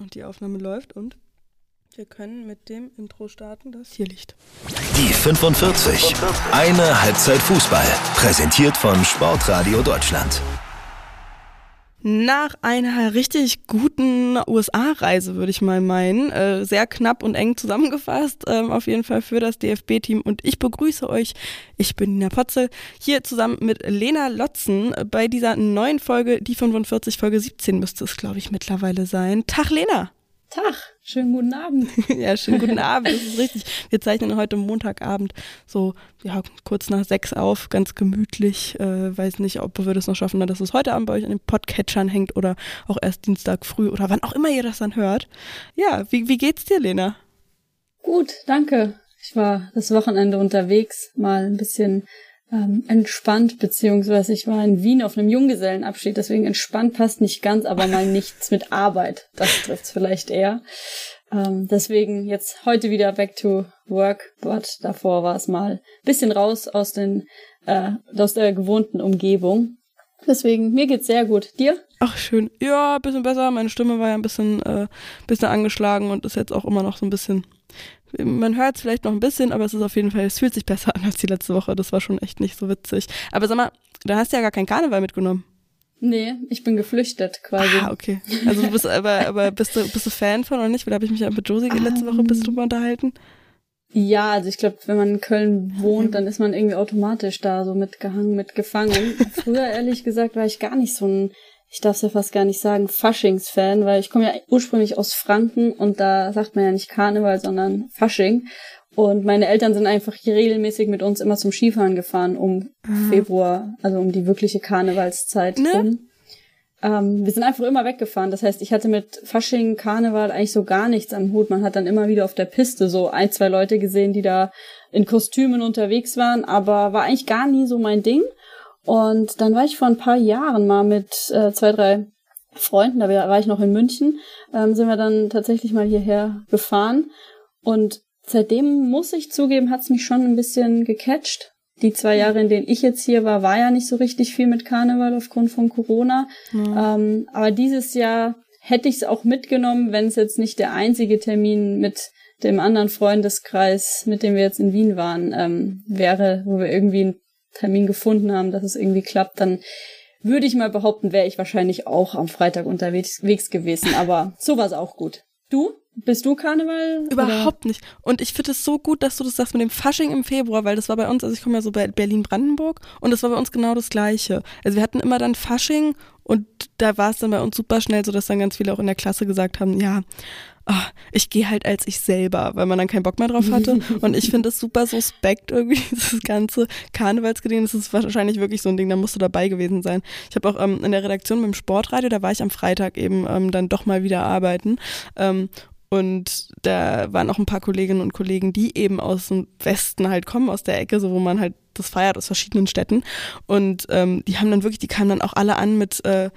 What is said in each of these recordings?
Und die Aufnahme läuft und wir können mit dem Intro starten, das hier liegt. Die 45. Eine Halbzeit Fußball. Präsentiert von Sportradio Deutschland. Nach einer richtig guten USA-Reise, würde ich mal meinen, äh, sehr knapp und eng zusammengefasst, ähm, auf jeden Fall für das DFB-Team. Und ich begrüße euch, ich bin Nina Potzel, hier zusammen mit Lena Lotzen bei dieser neuen Folge, die 45, Folge 17 müsste es, glaube ich, mittlerweile sein. Tag, Lena! Tag! Schönen guten Abend. ja, schönen guten Abend, das ist richtig. Wir zeichnen heute Montagabend so ja, kurz nach sechs auf, ganz gemütlich. Äh, weiß nicht, ob wir das noch schaffen, dass es heute Abend bei euch an den Podcatchern hängt oder auch erst Dienstag früh oder wann auch immer ihr das dann hört. Ja, wie, wie geht's dir, Lena? Gut, danke. Ich war das Wochenende unterwegs, mal ein bisschen ähm, entspannt, beziehungsweise ich war in Wien auf einem Junggesellenabschied, deswegen entspannt passt nicht ganz, aber mal nichts mit Arbeit. Das trifft's vielleicht eher. Ähm, deswegen jetzt heute wieder back to work, but davor war es mal bisschen raus aus den äh, aus der gewohnten Umgebung. Deswegen, mir geht's sehr gut. Dir? Ach, schön. Ja, bisschen besser. Meine Stimme war ja ein bisschen, äh, bisschen angeschlagen und ist jetzt auch immer noch so ein bisschen man hört es vielleicht noch ein bisschen, aber es ist auf jeden Fall, es fühlt sich besser an als die letzte Woche. Das war schon echt nicht so witzig. Aber sag mal, da hast du ja gar keinen Karneval mitgenommen. Nee, ich bin geflüchtet quasi. Ah, okay. Also du bist aber, aber bist du, bist du Fan von oder nicht? Weil da habe ich mich ja mit Josie um, letzte Woche ein bisschen drüber unterhalten. Ja, also ich glaube, wenn man in Köln wohnt, dann ist man irgendwie automatisch da so mitgehangen, mitgefangen. Früher, ehrlich gesagt, war ich gar nicht so ein ich darf es ja fast gar nicht sagen, Faschings-Fan, weil ich komme ja ursprünglich aus Franken und da sagt man ja nicht Karneval, sondern Fasching. Und meine Eltern sind einfach hier regelmäßig mit uns immer zum Skifahren gefahren um mhm. Februar, also um die wirkliche Karnevalszeit ne? rum. Ähm, wir sind einfach immer weggefahren. Das heißt, ich hatte mit Fasching, Karneval eigentlich so gar nichts am Hut. Man hat dann immer wieder auf der Piste so ein, zwei Leute gesehen, die da in Kostümen unterwegs waren, aber war eigentlich gar nie so mein Ding. Und dann war ich vor ein paar Jahren mal mit äh, zwei, drei Freunden, da war ich noch in München, ähm, sind wir dann tatsächlich mal hierher gefahren. Und seitdem muss ich zugeben, hat's mich schon ein bisschen gecatcht. Die zwei Jahre, in denen ich jetzt hier war, war ja nicht so richtig viel mit Karneval aufgrund von Corona. Mhm. Ähm, aber dieses Jahr hätte ich es auch mitgenommen, wenn es jetzt nicht der einzige Termin mit dem anderen Freundeskreis, mit dem wir jetzt in Wien waren, ähm, wäre, wo wir irgendwie Termin gefunden haben, dass es irgendwie klappt, dann würde ich mal behaupten, wäre ich wahrscheinlich auch am Freitag unterwegs gewesen. Aber so war es auch gut. Du? Bist du Karneval? Überhaupt oder? nicht. Und ich finde es so gut, dass du das sagst mit dem Fasching im Februar, weil das war bei uns, also ich komme ja so bei Berlin-Brandenburg und das war bei uns genau das Gleiche. Also wir hatten immer dann Fasching und da war es dann bei uns super schnell so, dass dann ganz viele auch in der Klasse gesagt haben, ja, oh, ich gehe halt als ich selber, weil man dann keinen Bock mehr drauf hatte. Und ich finde es super suspekt irgendwie, dieses ganze Karnevalsgeding. Das ist wahrscheinlich wirklich so ein Ding, da musst du dabei gewesen sein. Ich habe auch ähm, in der Redaktion beim Sportradio, da war ich am Freitag eben ähm, dann doch mal wieder arbeiten. Ähm, und da waren auch ein paar Kolleginnen und Kollegen, die eben aus dem Westen halt kommen, aus der Ecke, so wo man halt das feiert aus verschiedenen Städten. Und ähm, die haben dann wirklich, die kamen dann auch alle an mit äh,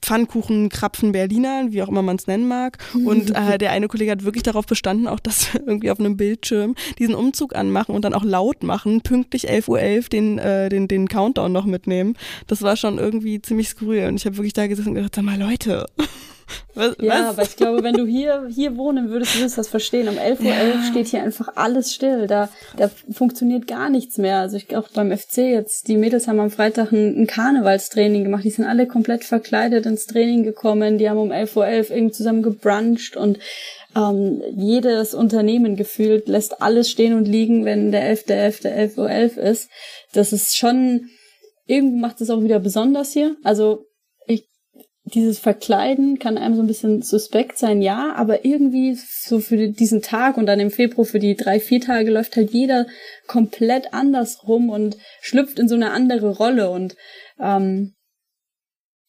Pfannkuchen, Krapfen, Berliner, wie auch immer man es nennen mag. Und äh, der eine Kollege hat wirklich darauf bestanden, auch dass wir irgendwie auf einem Bildschirm diesen Umzug anmachen und dann auch laut machen, pünktlich 11.11 Uhr .11 den, äh, den, den Countdown noch mitnehmen. Das war schon irgendwie ziemlich skurril. Und ich habe wirklich da gesessen und gedacht, sag mal, Leute, was, ja, was? aber ich glaube, wenn du hier, hier wohnen würdest, würdest du das verstehen. Um 11.11 Uhr ja. steht hier einfach alles still. Da, da funktioniert gar nichts mehr. Also ich auch beim FC jetzt, die Mädels haben am Freitag ein, ein Karnevalstraining gemacht. Die sind alle komplett verkleidet ins Training gekommen. Die haben um 11.11 Uhr .11 irgendwie zusammen gebruncht und ähm, jedes Unternehmen gefühlt lässt alles stehen und liegen, wenn der 11.11. 11.11 Uhr .11 ist. Das ist schon, irgendwo macht es auch wieder besonders hier. Also dieses Verkleiden kann einem so ein bisschen suspekt sein, ja, aber irgendwie so für diesen Tag und dann im Februar für die drei, vier Tage läuft halt jeder komplett anders rum und schlüpft in so eine andere Rolle und ähm,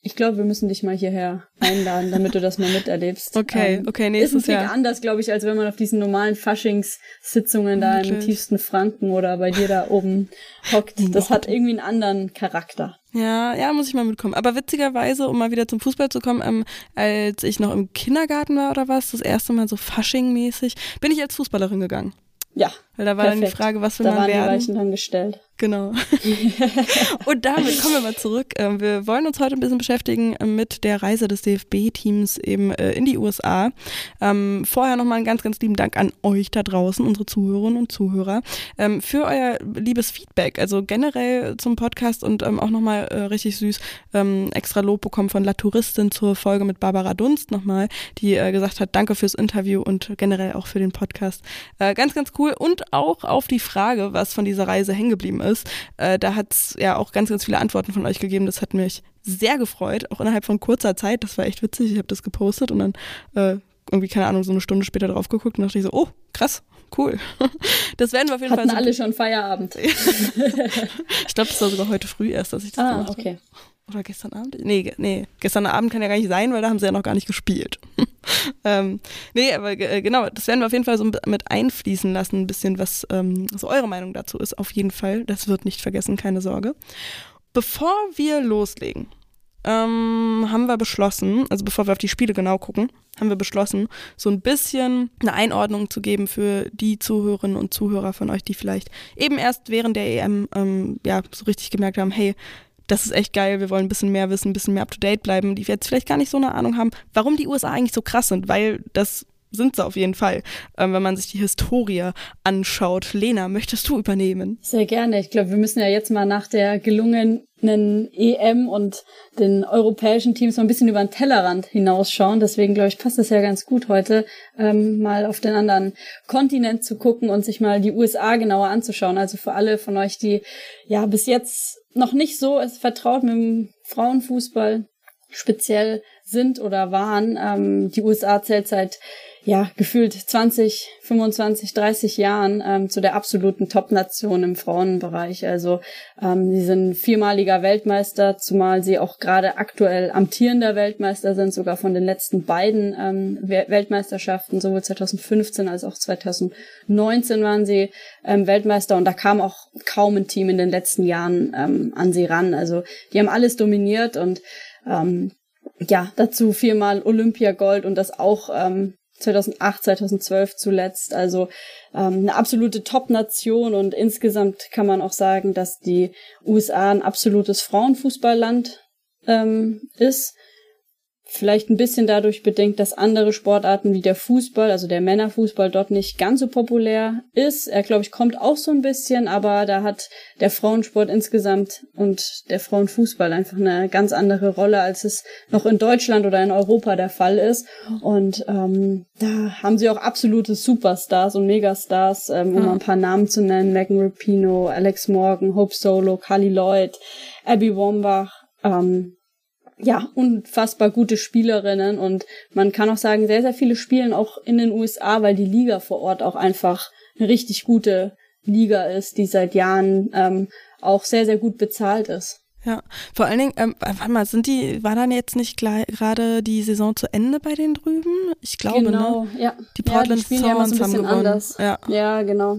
ich glaube, wir müssen dich mal hierher einladen, damit du das mal miterlebst. Okay, ähm, okay, nächstes ist ein Jahr. anders, glaube ich, als wenn man auf diesen normalen Faschingssitzungen da okay. im tiefsten Franken oder bei dir da oben hockt. Das hat irgendwie einen anderen Charakter. Ja, ja, muss ich mal mitkommen. Aber witzigerweise, um mal wieder zum Fußball zu kommen, ähm, als ich noch im Kindergarten war oder was, das erste Mal so Fasching-mäßig, bin ich als Fußballerin gegangen. Ja. Weil da war perfekt. dann die Frage, was will da man werden? Da waren die Weichen dann gestellt. Genau. und damit kommen wir mal zurück. Ähm, wir wollen uns heute ein bisschen beschäftigen äh, mit der Reise des DFB-Teams eben äh, in die USA. Ähm, vorher nochmal einen ganz, ganz lieben Dank an euch da draußen, unsere Zuhörerinnen und Zuhörer, ähm, für euer liebes Feedback. Also generell zum Podcast und auch nochmal äh, richtig süß extra Lob bekommen von La Touristin zur Folge mit Barbara Dunst nochmal, die gesagt hat, danke fürs Interview und generell auch für den Podcast. ganz, ganz cool. Und auch auf die Frage, was von dieser Reise hängen geblieben ist ist. Äh, da hat es ja auch ganz, ganz viele Antworten von euch gegeben. Das hat mich sehr gefreut, auch innerhalb von kurzer Zeit. Das war echt witzig. Ich habe das gepostet und dann äh, irgendwie, keine Ahnung, so eine Stunde später drauf geguckt und dachte ich so, oh, krass, cool. Das werden wir auf jeden Hatten Fall. So alle schon Feierabend. ich glaube, das war sogar heute früh erst, dass ich das ah, gemacht okay. habe. Oder gestern Abend? Nee, nee, gestern Abend kann ja gar nicht sein, weil da haben sie ja noch gar nicht gespielt. ähm, nee, aber äh, genau, das werden wir auf jeden Fall so mit einfließen lassen, ein bisschen, was ähm, so eure Meinung dazu ist. Auf jeden Fall. Das wird nicht vergessen, keine Sorge. Bevor wir loslegen, ähm, haben wir beschlossen, also bevor wir auf die Spiele genau gucken, haben wir beschlossen, so ein bisschen eine Einordnung zu geben für die Zuhörerinnen und Zuhörer von euch, die vielleicht eben erst während der EM ähm, ja so richtig gemerkt haben, hey, das ist echt geil, wir wollen ein bisschen mehr wissen, ein bisschen mehr up-to-date bleiben, die jetzt vielleicht gar nicht so eine Ahnung haben, warum die USA eigentlich so krass sind, weil das sind sie auf jeden Fall, ähm, wenn man sich die Historie anschaut. Lena, möchtest du übernehmen? Sehr gerne. Ich glaube, wir müssen ja jetzt mal nach der gelungenen EM und den europäischen Teams mal ein bisschen über den Tellerrand hinausschauen. Deswegen glaube ich, passt es ja ganz gut heute, ähm, mal auf den anderen Kontinent zu gucken und sich mal die USA genauer anzuschauen. Also für alle von euch, die ja bis jetzt noch nicht so vertraut mit dem Frauenfußball speziell sind oder waren. Ähm, die USA zählt seit ja, gefühlt 20, 25, 30 Jahren ähm, zu der absoluten Top-Nation im Frauenbereich. Also ähm, sie sind viermaliger Weltmeister, zumal sie auch gerade aktuell amtierender Weltmeister sind, sogar von den letzten beiden ähm, Weltmeisterschaften, sowohl 2015 als auch 2019 waren sie ähm, Weltmeister und da kam auch kaum ein Team in den letzten Jahren ähm, an sie ran. Also die haben alles dominiert und ähm, ja, dazu viermal Olympiagold und das auch ähm, 2008, 2012 zuletzt. Also ähm, eine absolute Top-Nation und insgesamt kann man auch sagen, dass die USA ein absolutes Frauenfußballland ähm, ist. Vielleicht ein bisschen dadurch bedingt, dass andere Sportarten wie der Fußball, also der Männerfußball, dort nicht ganz so populär ist. Er, glaube ich, kommt auch so ein bisschen, aber da hat der Frauensport insgesamt und der Frauenfußball einfach eine ganz andere Rolle, als es noch in Deutschland oder in Europa der Fall ist. Und ähm, da haben sie auch absolute Superstars und Megastars, ähm, um mhm. ein paar Namen zu nennen. Megan Rapino, Alex Morgan, Hope Solo, Carly Lloyd, Abby Wombach, ähm, ja, unfassbar gute Spielerinnen und man kann auch sagen, sehr, sehr viele spielen auch in den USA, weil die Liga vor Ort auch einfach eine richtig gute Liga ist, die seit Jahren ähm, auch sehr, sehr gut bezahlt ist. Ja, vor allen Dingen, ähm, warte mal, sind die, war dann jetzt nicht gerade die Saison zu Ende bei den drüben? Ich glaube, genau, ne? ja. Die Portland ja, die Storms ja haben gewonnen. Anders. Ja. ja, genau.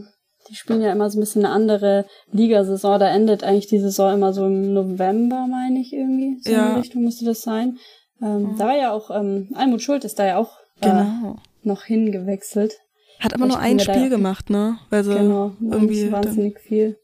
Die spielen ja immer so ein bisschen eine andere Ligasaison. Da endet eigentlich die Saison immer so im November, meine ich irgendwie. So ja. in die Richtung müsste das sein. Ähm, mhm. Da war ja auch, ähm, Almut Schuld ist da ja auch äh, genau. noch hingewechselt. Hat aber nur ein Spiel gemacht, ne? Sie genau, irgendwie wahnsinnig viel.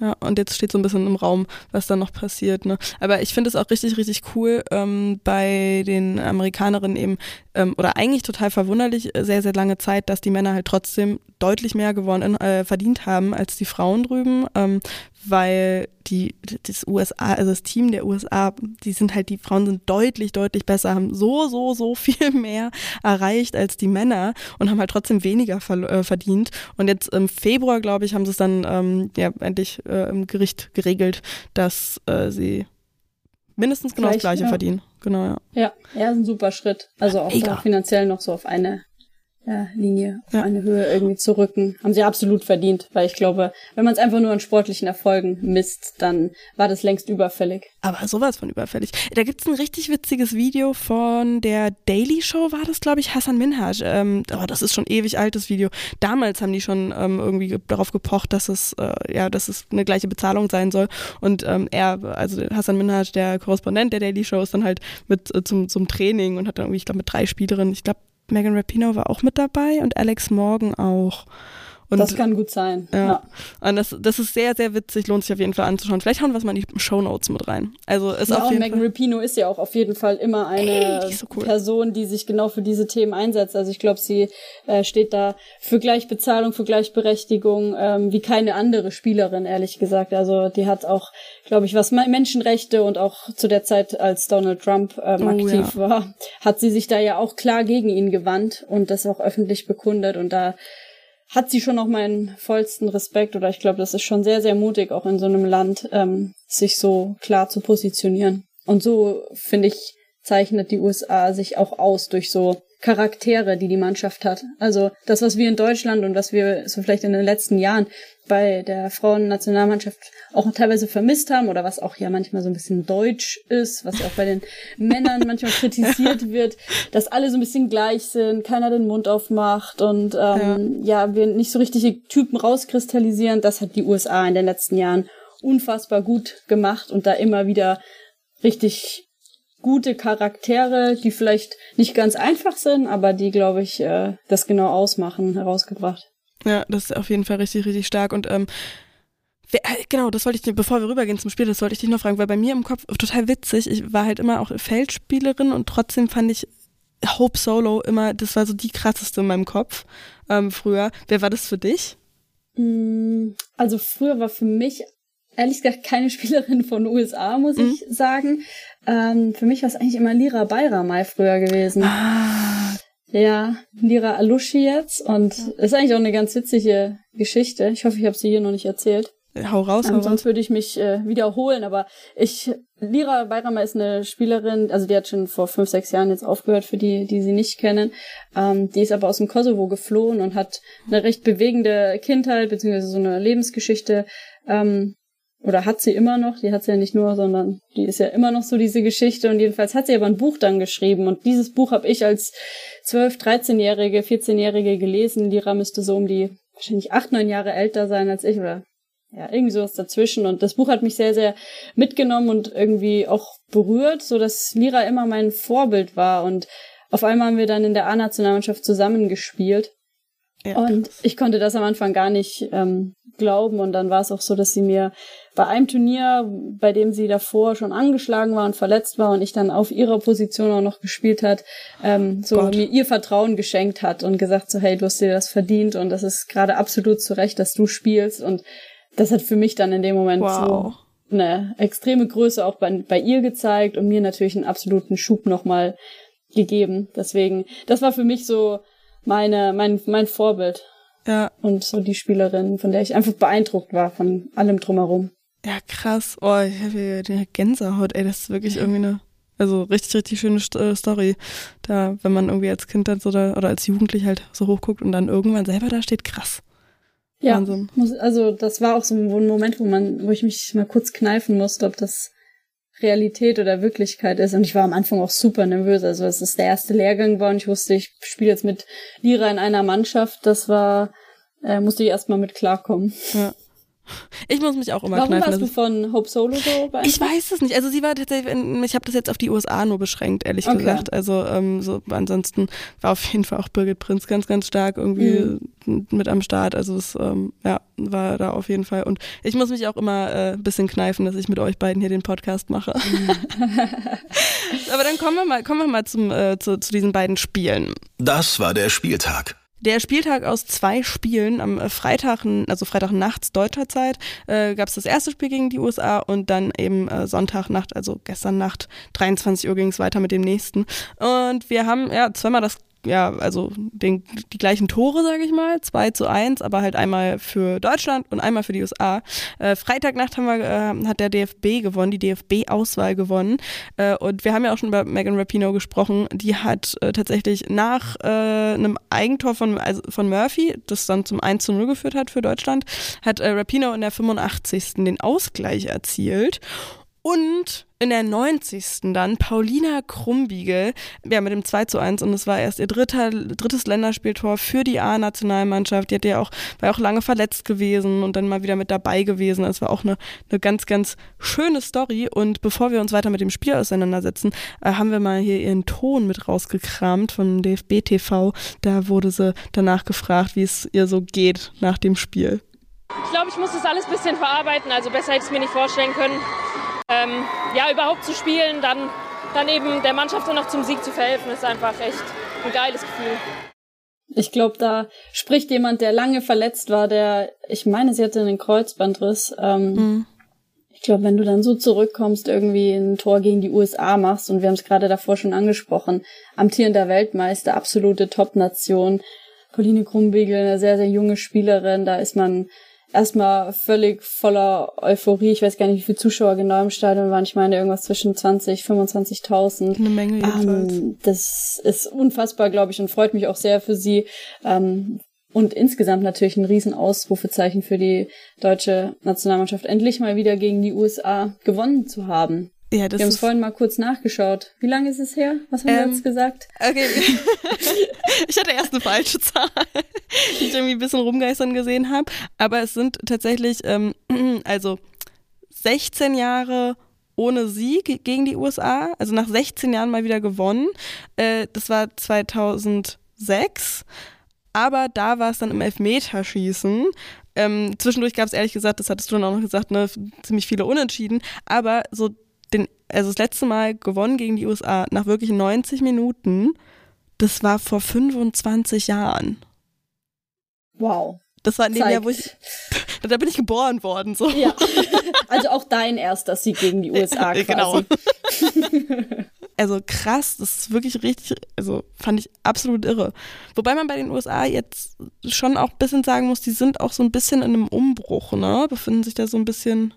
Ja, und jetzt steht so ein bisschen im Raum, was da noch passiert. Ne? Aber ich finde es auch richtig, richtig cool ähm, bei den Amerikanerinnen eben, ähm, oder eigentlich total verwunderlich, äh, sehr, sehr lange Zeit, dass die Männer halt trotzdem deutlich mehr gewonnen, äh, verdient haben als die Frauen drüben, ähm, weil die das USA, also das Team der USA, die sind halt, die Frauen sind deutlich, deutlich besser, haben so, so, so viel mehr erreicht als die Männer und haben halt trotzdem weniger äh, verdient. Und jetzt im Februar, glaube ich, haben sie es dann ähm, ja endlich äh, im Gericht geregelt, dass äh, sie mindestens genau Gleich, das Gleiche ja. verdienen. Genau, ja. Ja, ja, ist ein super Schritt. Also auch so finanziell noch so auf eine ja, Linie auf ja. eine Höhe irgendwie zu rücken. Haben sie absolut verdient, weil ich glaube, wenn man es einfach nur an sportlichen Erfolgen misst, dann war das längst überfällig. Aber sowas von überfällig. Da gibt's ein richtig witziges Video von der Daily Show, war das, glaube ich, Hassan Minhaj. Ähm, oh, das ist schon ewig altes Video. Damals haben die schon ähm, irgendwie darauf gepocht, dass es, äh, ja, dass es eine gleiche Bezahlung sein soll. Und ähm, er, also Hassan Minhaj, der Korrespondent der Daily Show, ist dann halt mit äh, zum, zum Training und hat dann irgendwie, ich glaube, mit drei Spielerinnen, ich glaube, Megan Rapino war auch mit dabei und Alex Morgan auch. Und, das kann gut sein. Ja. ja. Und das, das ist sehr, sehr witzig, lohnt sich auf jeden Fall anzuschauen. Vielleicht hauen wir es mal in die Show Notes mit rein. Also ist ja, auf und jeden Megan Fall. Rapino ist ja auch auf jeden Fall immer eine Ey, die so cool. Person, die sich genau für diese Themen einsetzt. Also ich glaube, sie äh, steht da für Gleichbezahlung, für Gleichberechtigung, ähm, wie keine andere Spielerin, ehrlich gesagt. Also die hat auch, glaube ich, was Me- Menschenrechte und auch zu der Zeit, als Donald Trump ähm, Oh, aktiv ja. war, hat sie sich da ja auch klar gegen ihn gewandt und das auch öffentlich bekundet. Und da hat sie schon auch meinen vollsten Respekt oder ich glaube, das ist schon sehr, sehr mutig, auch in so einem Land ähm, sich so klar zu positionieren. Und so, finde ich, zeichnet die USA sich auch aus durch so Charaktere, die die Mannschaft hat. Also das, was wir in Deutschland und was wir so vielleicht in den letzten Jahren bei der Frauennationalmannschaft auch teilweise vermisst haben oder was auch ja manchmal so ein bisschen deutsch ist, was ja auch bei den Männern manchmal kritisiert wird, dass alle so ein bisschen gleich sind, keiner den Mund aufmacht und ähm, ja. wir nicht so richtige Typen rauskristallisieren. Das hat die USA in den letzten Jahren unfassbar gut gemacht und da immer wieder richtig gute Charaktere, die vielleicht nicht ganz einfach sind, aber die, glaube ich, äh, das genau ausmachen, herausgebracht. Ja, das ist auf jeden Fall richtig, richtig stark. Und ähm, wer, äh, genau, das wollte ich dir, bevor wir rübergehen zum Spiel, das wollte ich dich noch fragen, weil bei mir im Kopf total witzig, ich war halt immer auch Feldspielerin und trotzdem fand ich Hope Solo immer, das war so die krasseste in meinem Kopf ähm, früher. Wer war das für dich? Mm, Also früher war für mich ehrlich gesagt keine Spielerin von USA, muss Mhm. ich sagen. Ähm, für mich war es eigentlich immer Lira Bayramay früher gewesen. Ah, Ja, Lira Alushi jetzt und ist eigentlich auch eine ganz witzige Geschichte. Ich hoffe, ich habe sie hier noch nicht erzählt. hau raus, hau Ähm, raus. sonst würde ich mich äh, wiederholen, aber ich, Lira Bayramay ist eine Spielerin, also die hat schon vor fünf, sechs Jahren jetzt aufgehört, für die, die sie nicht kennen. Ähm, die ist aber aus dem Kosovo geflohen und hat eine recht bewegende Kindheit, beziehungsweise so eine Lebensgeschichte, ähm, oder hat sie immer noch, die hat sie ja nicht nur, sondern die ist ja immer noch so diese Geschichte und jedenfalls hat sie aber ein Buch dann geschrieben und dieses Buch habe ich als 12, 13-Jährige, 14-Jährige gelesen. Lira müsste so um die wahrscheinlich acht, neun Jahre älter sein als ich oder ja, irgendwie sowas dazwischen. Und das Buch hat mich sehr, sehr mitgenommen und irgendwie auch berührt, so dass Lira immer mein Vorbild war. Und auf einmal haben wir dann in der A-Nationalmannschaft zusammengespielt. Ja. Und ich konnte das am Anfang gar nicht ähm, glauben. Und dann war es auch so, dass sie mir bei einem Turnier, bei dem sie davor schon angeschlagen war und verletzt war und ich dann auf ihrer Position auch noch gespielt hat, ähm, so Gott. mir ihr Vertrauen geschenkt hat und gesagt so, hey, du hast dir das verdient und das ist gerade absolut zu Recht, dass du spielst. Und das hat für mich dann in dem Moment Wow. so eine extreme Größe auch bei, bei ihr gezeigt und mir natürlich einen absoluten Schub nochmal gegeben. Deswegen, das war für mich so meine, mein, mein Vorbild Ja, und so die Spielerin, von der ich einfach beeindruckt war von allem drumherum. Ja, krass. Oh, ich habe hier die Gänsehaut, ey, das ist wirklich irgendwie eine, also richtig, richtig schöne äh, Story. Da, wenn man irgendwie als Kind dann so da, oder als Jugendlich halt so hochguckt und dann irgendwann selber da steht, krass. Ja, Wahnsinn. muss, also das war auch so ein Moment, wo man, wo ich mich mal kurz kneifen musste, ob das Realität oder Wirklichkeit ist. Und ich war am Anfang auch super nervös. Also es ist der erste Lehrgang war und ich wusste, ich spiele jetzt mit Lira in einer Mannschaft. Das war, äh, musste ich erstmal mit klarkommen. Ja. Ich muss mich auch immer Warum kneifen. warst du von Hope Solo so ich, beeindruckt? ich weiß es nicht. Also sie war tatsächlich, in- ich habe das jetzt auf die USA nur beschränkt, ehrlich Okay. gesagt. Also ähm, so ansonsten war auf jeden Fall auch Birgit Prinz ganz, ganz stark irgendwie Mhm. mit am Start. Also es ähm, ja, war da auf jeden Fall. Und ich muss mich auch immer äh, ein bisschen kneifen, dass ich mit euch beiden hier den Podcast mache. Aber dann kommen wir mal, kommen wir mal zum, äh, zu, zu diesen beiden Spielen. Das war der Spieltag. Der Spieltag aus zwei Spielen am äh, Freitag, also Freitag nachts deutscher Zeit, äh, gab es das erste Spiel gegen die USA und dann eben äh, Sonntagnacht, also gestern Nacht, 23 Uhr ging es weiter mit dem nächsten. Und wir haben ja zweimal das ja, also den, die gleichen Tore, sage ich mal, 2 zu 1, aber halt einmal für Deutschland und einmal für die USA. Äh, Freitagnacht haben wir, äh, hat der DFB gewonnen, die DFB-Auswahl gewonnen. Äh, und wir haben ja auch schon über Megan Rapinoe gesprochen. Die hat äh, tatsächlich nach äh, einem Eigentor von, also von Murphy, das dann zum 1 zu 0 geführt hat für Deutschland, hat äh, Rapinoe in der 85. den Ausgleich erzielt. Und in der 90. dann Paulina Krumbiegel, ja, mit dem 2 zu 1 und es war erst ihr dritter, drittes Länderspieltor für die A-Nationalmannschaft. Die hat ja auch, war auch lange verletzt gewesen und dann mal wieder mit dabei gewesen. Es war auch eine, eine ganz, ganz schöne Story. Und bevor wir uns weiter mit dem Spiel auseinandersetzen, äh, haben wir mal hier ihren Ton mit rausgekramt von DFB TV. Da wurde sie danach gefragt, wie es ihr so geht nach dem Spiel. Ich glaube, ich muss das alles ein bisschen verarbeiten. Also besser hätte ich es mir nicht vorstellen können ähm, ja, überhaupt zu spielen, dann, dann eben der Mannschaft dann noch zum Sieg zu verhelfen, ist einfach echt ein geiles Gefühl. Ich glaube, da spricht jemand, der lange verletzt war, der, ich meine, sie hatte einen Kreuzbandriss. Ähm, mhm. Ich glaube, wenn du dann so zurückkommst, irgendwie ein Tor gegen die USA machst, und wir haben es gerade davor schon angesprochen, amtierender Weltmeister, absolute Top-Nation, Pauline Krumbiegel, eine sehr, sehr junge Spielerin, da ist man erstmal völlig voller Euphorie. Ich weiß gar nicht, wie viele Zuschauer genau im Stadion waren. Ich meine irgendwas zwischen 20, 25.000. Eine Menge jedenfalls. Ähm, das ist unfassbar, glaube ich, und freut mich auch sehr für sie. Ähm, und insgesamt natürlich ein Riesenausrufezeichen für die deutsche Nationalmannschaft, endlich mal wieder gegen die USA gewonnen zu haben. Ja, das wir haben es vorhin mal kurz nachgeschaut. Wie lange ist es her? Was haben ähm, wir jetzt gesagt? Okay. ich hatte erst eine falsche Zahl, die ich irgendwie ein bisschen rumgeistern gesehen habe. Aber es sind tatsächlich, ähm, also 16 Jahre ohne Sieg gegen die USA, also nach 16 Jahren mal wieder gewonnen. Äh, das war 2006. Aber da war es dann im Elfmeterschießen. Ähm, zwischendurch gab es ehrlich gesagt, das hattest du dann auch noch gesagt, ne, ziemlich viele Unentschieden. Aber so den, also das letzte Mal gewonnen gegen die USA nach wirklich 90 Minuten, das war vor 25 Jahren. Wow. Das war in dem. Jahr, wo ich, da bin ich geboren worden, so. Ja. Also auch dein erster Sieg gegen die USA quasi. Genau. Also krass, das ist wirklich richtig, also fand ich absolut irre. Wobei man bei den USA jetzt schon auch ein bisschen sagen muss, die sind auch so ein bisschen in einem Umbruch, ne? Befinden sich da so ein bisschen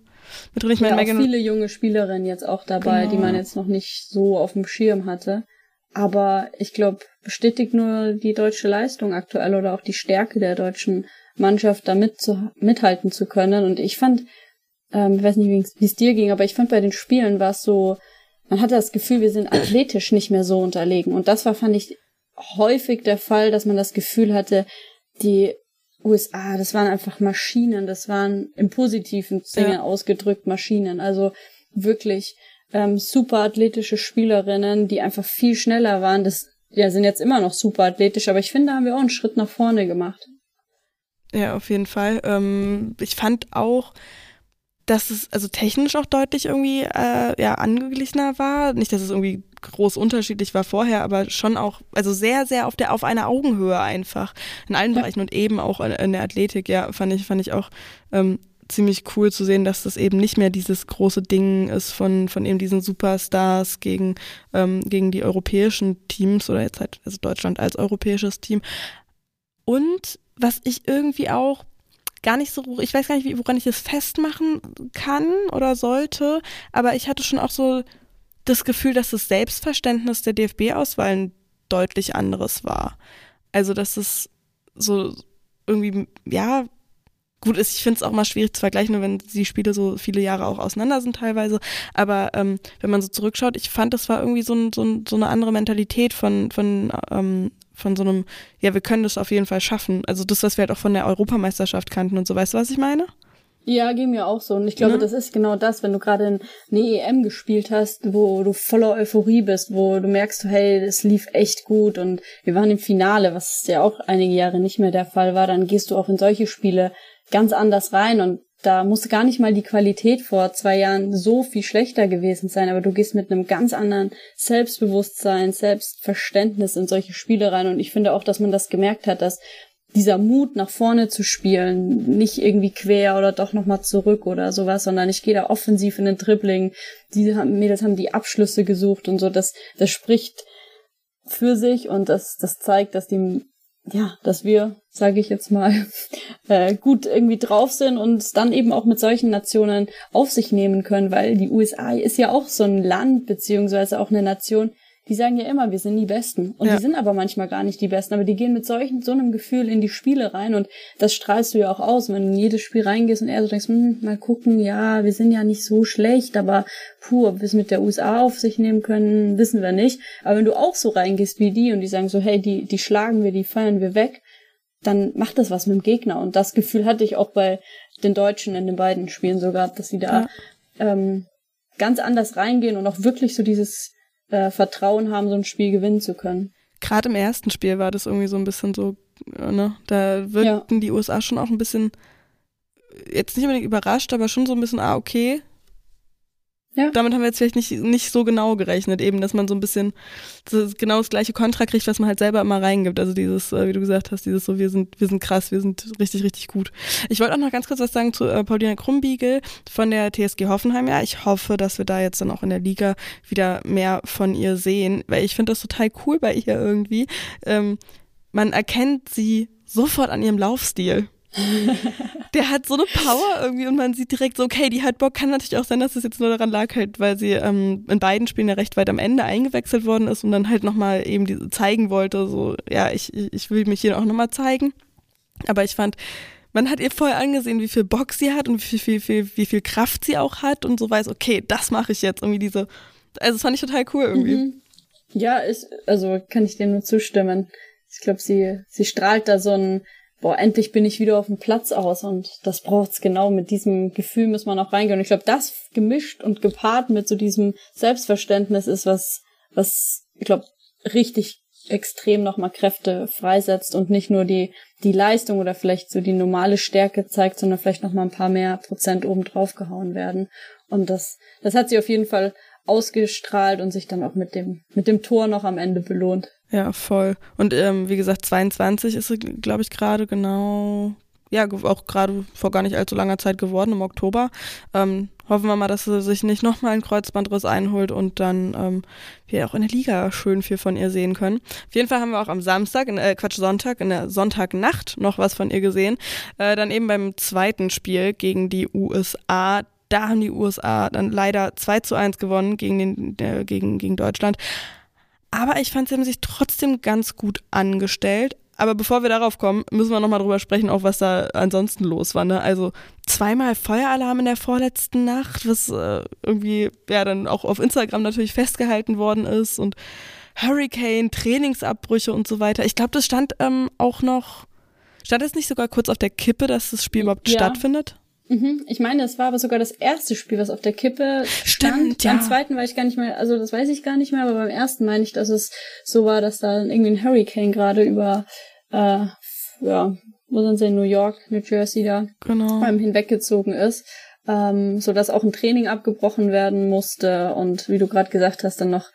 mit drin. Ich meine, ja, Megan viele junge Spielerinnen jetzt auch dabei, genau. die man jetzt noch nicht so auf dem Schirm hatte. Aber ich glaube, bestätigt nur die deutsche Leistung aktuell oder auch die Stärke der deutschen Mannschaft, da mit zu, mithalten zu können. Und ich fand, ähm, ich weiß nicht, wie es dir ging, aber ich fand bei den Spielen war es so, man hatte das Gefühl, wir sind athletisch nicht mehr so unterlegen. Und das war, fand ich, häufig der Fall, dass man das Gefühl hatte, die USA, das waren einfach Maschinen, das waren im positiven Sinne ja. ausgedrückt Maschinen. Also wirklich ähm, super athletische Spielerinnen, die einfach viel schneller waren. Das ja, sind jetzt immer noch super athletisch, aber ich finde, da haben wir auch einen Schritt nach vorne gemacht. Ja, auf jeden Fall. Ähm, ich fand auch, dass es also technisch auch deutlich irgendwie äh, ja angeglichener war. Nicht, dass es irgendwie groß unterschiedlich war vorher, aber schon auch, also sehr, sehr auf der auf einer Augenhöhe einfach in allen ja. Bereichen und eben auch in, der Athletik. Ja, fand ich fand ich auch ähm, ziemlich cool zu sehen, dass das eben nicht mehr dieses große Ding ist von von eben diesen Superstars gegen ähm, gegen die europäischen Teams oder jetzt halt also Deutschland als europäisches Team. Und was ich irgendwie auch gar nicht so, ich weiß gar nicht, woran ich das festmachen kann oder sollte, aber ich hatte schon auch so das Gefühl, dass das Selbstverständnis der DFB-Auswahlen deutlich anderes war. Also, dass es so irgendwie, ja, gut ist, ich finde es auch mal schwierig zu vergleichen, wenn die Spiele so viele Jahre auch auseinander sind teilweise. Aber ähm, wenn man so zurückschaut, ich fand, das war irgendwie so, ein, so, ein, so eine andere Mentalität von, von ähm, von so einem, ja, wir können das auf jeden Fall schaffen. Also das, was wir halt auch von der Europameisterschaft kannten und so. Weißt du, was ich meine? Ja, ging mir auch so. Und ich glaube, ja. das ist genau das, wenn du gerade eine EM gespielt hast, wo du voller Euphorie bist, wo du merkst, hey, es lief echt gut und wir waren im Finale, was ja auch einige Jahre nicht mehr der Fall war, dann gehst du auch in solche Spiele ganz anders rein und da muss gar nicht mal die Qualität vor zwei Jahren so viel schlechter gewesen sein, aber du gehst mit einem ganz anderen Selbstbewusstsein, Selbstverständnis in solche Spiele rein. Und ich finde auch, dass man das gemerkt hat, dass dieser Mut nach vorne zu spielen, nicht irgendwie quer oder doch nochmal zurück oder sowas, sondern ich gehe da offensiv in den Dribbling. Die Mädels haben die Abschlüsse gesucht und so. Das, das spricht für sich und das, das zeigt, dass die ja, dass wir, sage ich jetzt mal, äh, gut irgendwie drauf sind und es dann eben auch mit solchen Nationen auf sich nehmen können, weil die USA ist ja auch so ein Land beziehungsweise auch eine Nation, die sagen ja immer, wir sind die Besten. Und Ja. die sind aber manchmal gar nicht die Besten. Aber die gehen mit solchen, so einem Gefühl in die Spiele rein. Und das strahlst du ja auch aus, wenn du in jedes Spiel reingehst und eher so denkst, hm, mal gucken, ja, wir sind ja nicht so schlecht, aber puh, ob wir es mit der USA auf sich nehmen können, wissen wir nicht. Aber wenn du auch so reingehst wie die und die sagen so, hey, die, die schlagen wir, die feiern wir weg, dann macht das was mit dem Gegner. Und das Gefühl hatte ich auch bei den Deutschen in den beiden Spielen sogar, dass sie da ähm, ganz anders reingehen und auch wirklich so dieses äh, Vertrauen haben, so ein Spiel gewinnen zu können. Gerade im ersten Spiel war das irgendwie so ein bisschen so, äh, ne? Da wirkten die USA schon auch ein bisschen, jetzt nicht unbedingt überrascht, aber schon so ein bisschen, ah, okay. Ja. Damit haben wir jetzt vielleicht nicht, nicht so genau gerechnet, eben, dass man so ein bisschen das, genau das gleiche Kontra kriegt, was man halt selber immer reingibt. Also dieses, äh, wie du gesagt hast, dieses so, wir sind, wir sind krass, wir sind richtig, richtig gut. Ich wollte auch noch ganz kurz was sagen zu äh, Paulina Krumbiegel von der TSG Hoffenheim. Ja, ich hoffe, dass wir da jetzt dann auch in der Liga wieder mehr von ihr sehen, weil ich finde das total cool bei ihr irgendwie. Ähm, man erkennt sie sofort an ihrem Laufstil. Der hat so eine Power irgendwie und man sieht direkt so, okay, die hat Bock. Kann natürlich auch sein, dass es jetzt nur daran lag, halt, weil sie ähm, in beiden Spielen ja recht weit am Ende eingewechselt worden ist und dann halt nochmal eben diese zeigen wollte, so, ja, ich, ich will mich hier auch nochmal zeigen. Aber ich fand, man hat ihr voll angesehen, wie viel Bock sie hat und wie viel, viel, wie viel Kraft sie auch hat und so weiß, okay, das mache ich jetzt. Irgendwie diese, also das fand ich total cool irgendwie. Mhm. Ja, ist, also kann ich dir nur zustimmen. Ich glaube, sie, sie strahlt da so ein, boah, endlich bin ich wieder auf dem Platz aus und das braucht's genau. Mit diesem Gefühl muss man auch reingehen. Und ich glaube, das gemischt und gepaart mit so diesem Selbstverständnis ist was, was, ich glaube, richtig extrem nochmal Kräfte freisetzt und nicht nur die, die Leistung oder vielleicht so die normale Stärke zeigt, sondern vielleicht nochmal ein paar mehr Prozent oben drauf gehauen werden. Und das, das hat sie auf jeden Fall ausgestrahlt und sich dann auch mit dem, mit dem Tor noch am Ende belohnt. Ja, voll. Und ähm, wie gesagt, 22 ist sie, glaube ich, gerade genau, ja, auch gerade vor gar nicht allzu langer Zeit geworden, im Oktober. Ähm, hoffen wir mal, dass sie sich nicht nochmal einen Kreuzbandriss einholt und dann ähm, wir auch in der Liga schön viel von ihr sehen können. Auf jeden Fall haben wir auch am Samstag, äh, Quatsch, Sonntag, in der Sonntagnacht noch was von ihr gesehen. Äh, dann eben beim zweiten Spiel gegen die USA. Da haben die USA dann leider 2 zu 1 gewonnen gegen, den, äh, gegen, gegen Deutschland. Aber ich fand, sie haben sich trotzdem ganz gut angestellt. Aber bevor wir darauf kommen, müssen wir nochmal drüber sprechen, auch was da ansonsten los war. Ne? Also zweimal Feueralarm in der vorletzten Nacht, was äh, irgendwie ja dann auch auf Instagram natürlich festgehalten worden ist und Hurricane, Trainingsabbrüche und so weiter. Ich glaube, das stand ähm, auch noch, stand es nicht sogar kurz auf der Kippe, dass das Spiel überhaupt Ja. stattfindet? Mhm. Ich meine, es war aber sogar das erste Spiel, was auf der Kippe stand. Stimmt, ja. Beim zweiten weiß ich gar nicht mehr, also das weiß ich gar nicht mehr, aber beim ersten meine ich, dass es so war, dass da irgendwie ein Hurricane gerade über, äh, ja, wo sind sie, New York, New Jersey da, Genau. ähm, hinweggezogen ist, ähm, so dass auch ein Training abgebrochen werden musste und wie du gerade gesagt hast, dann noch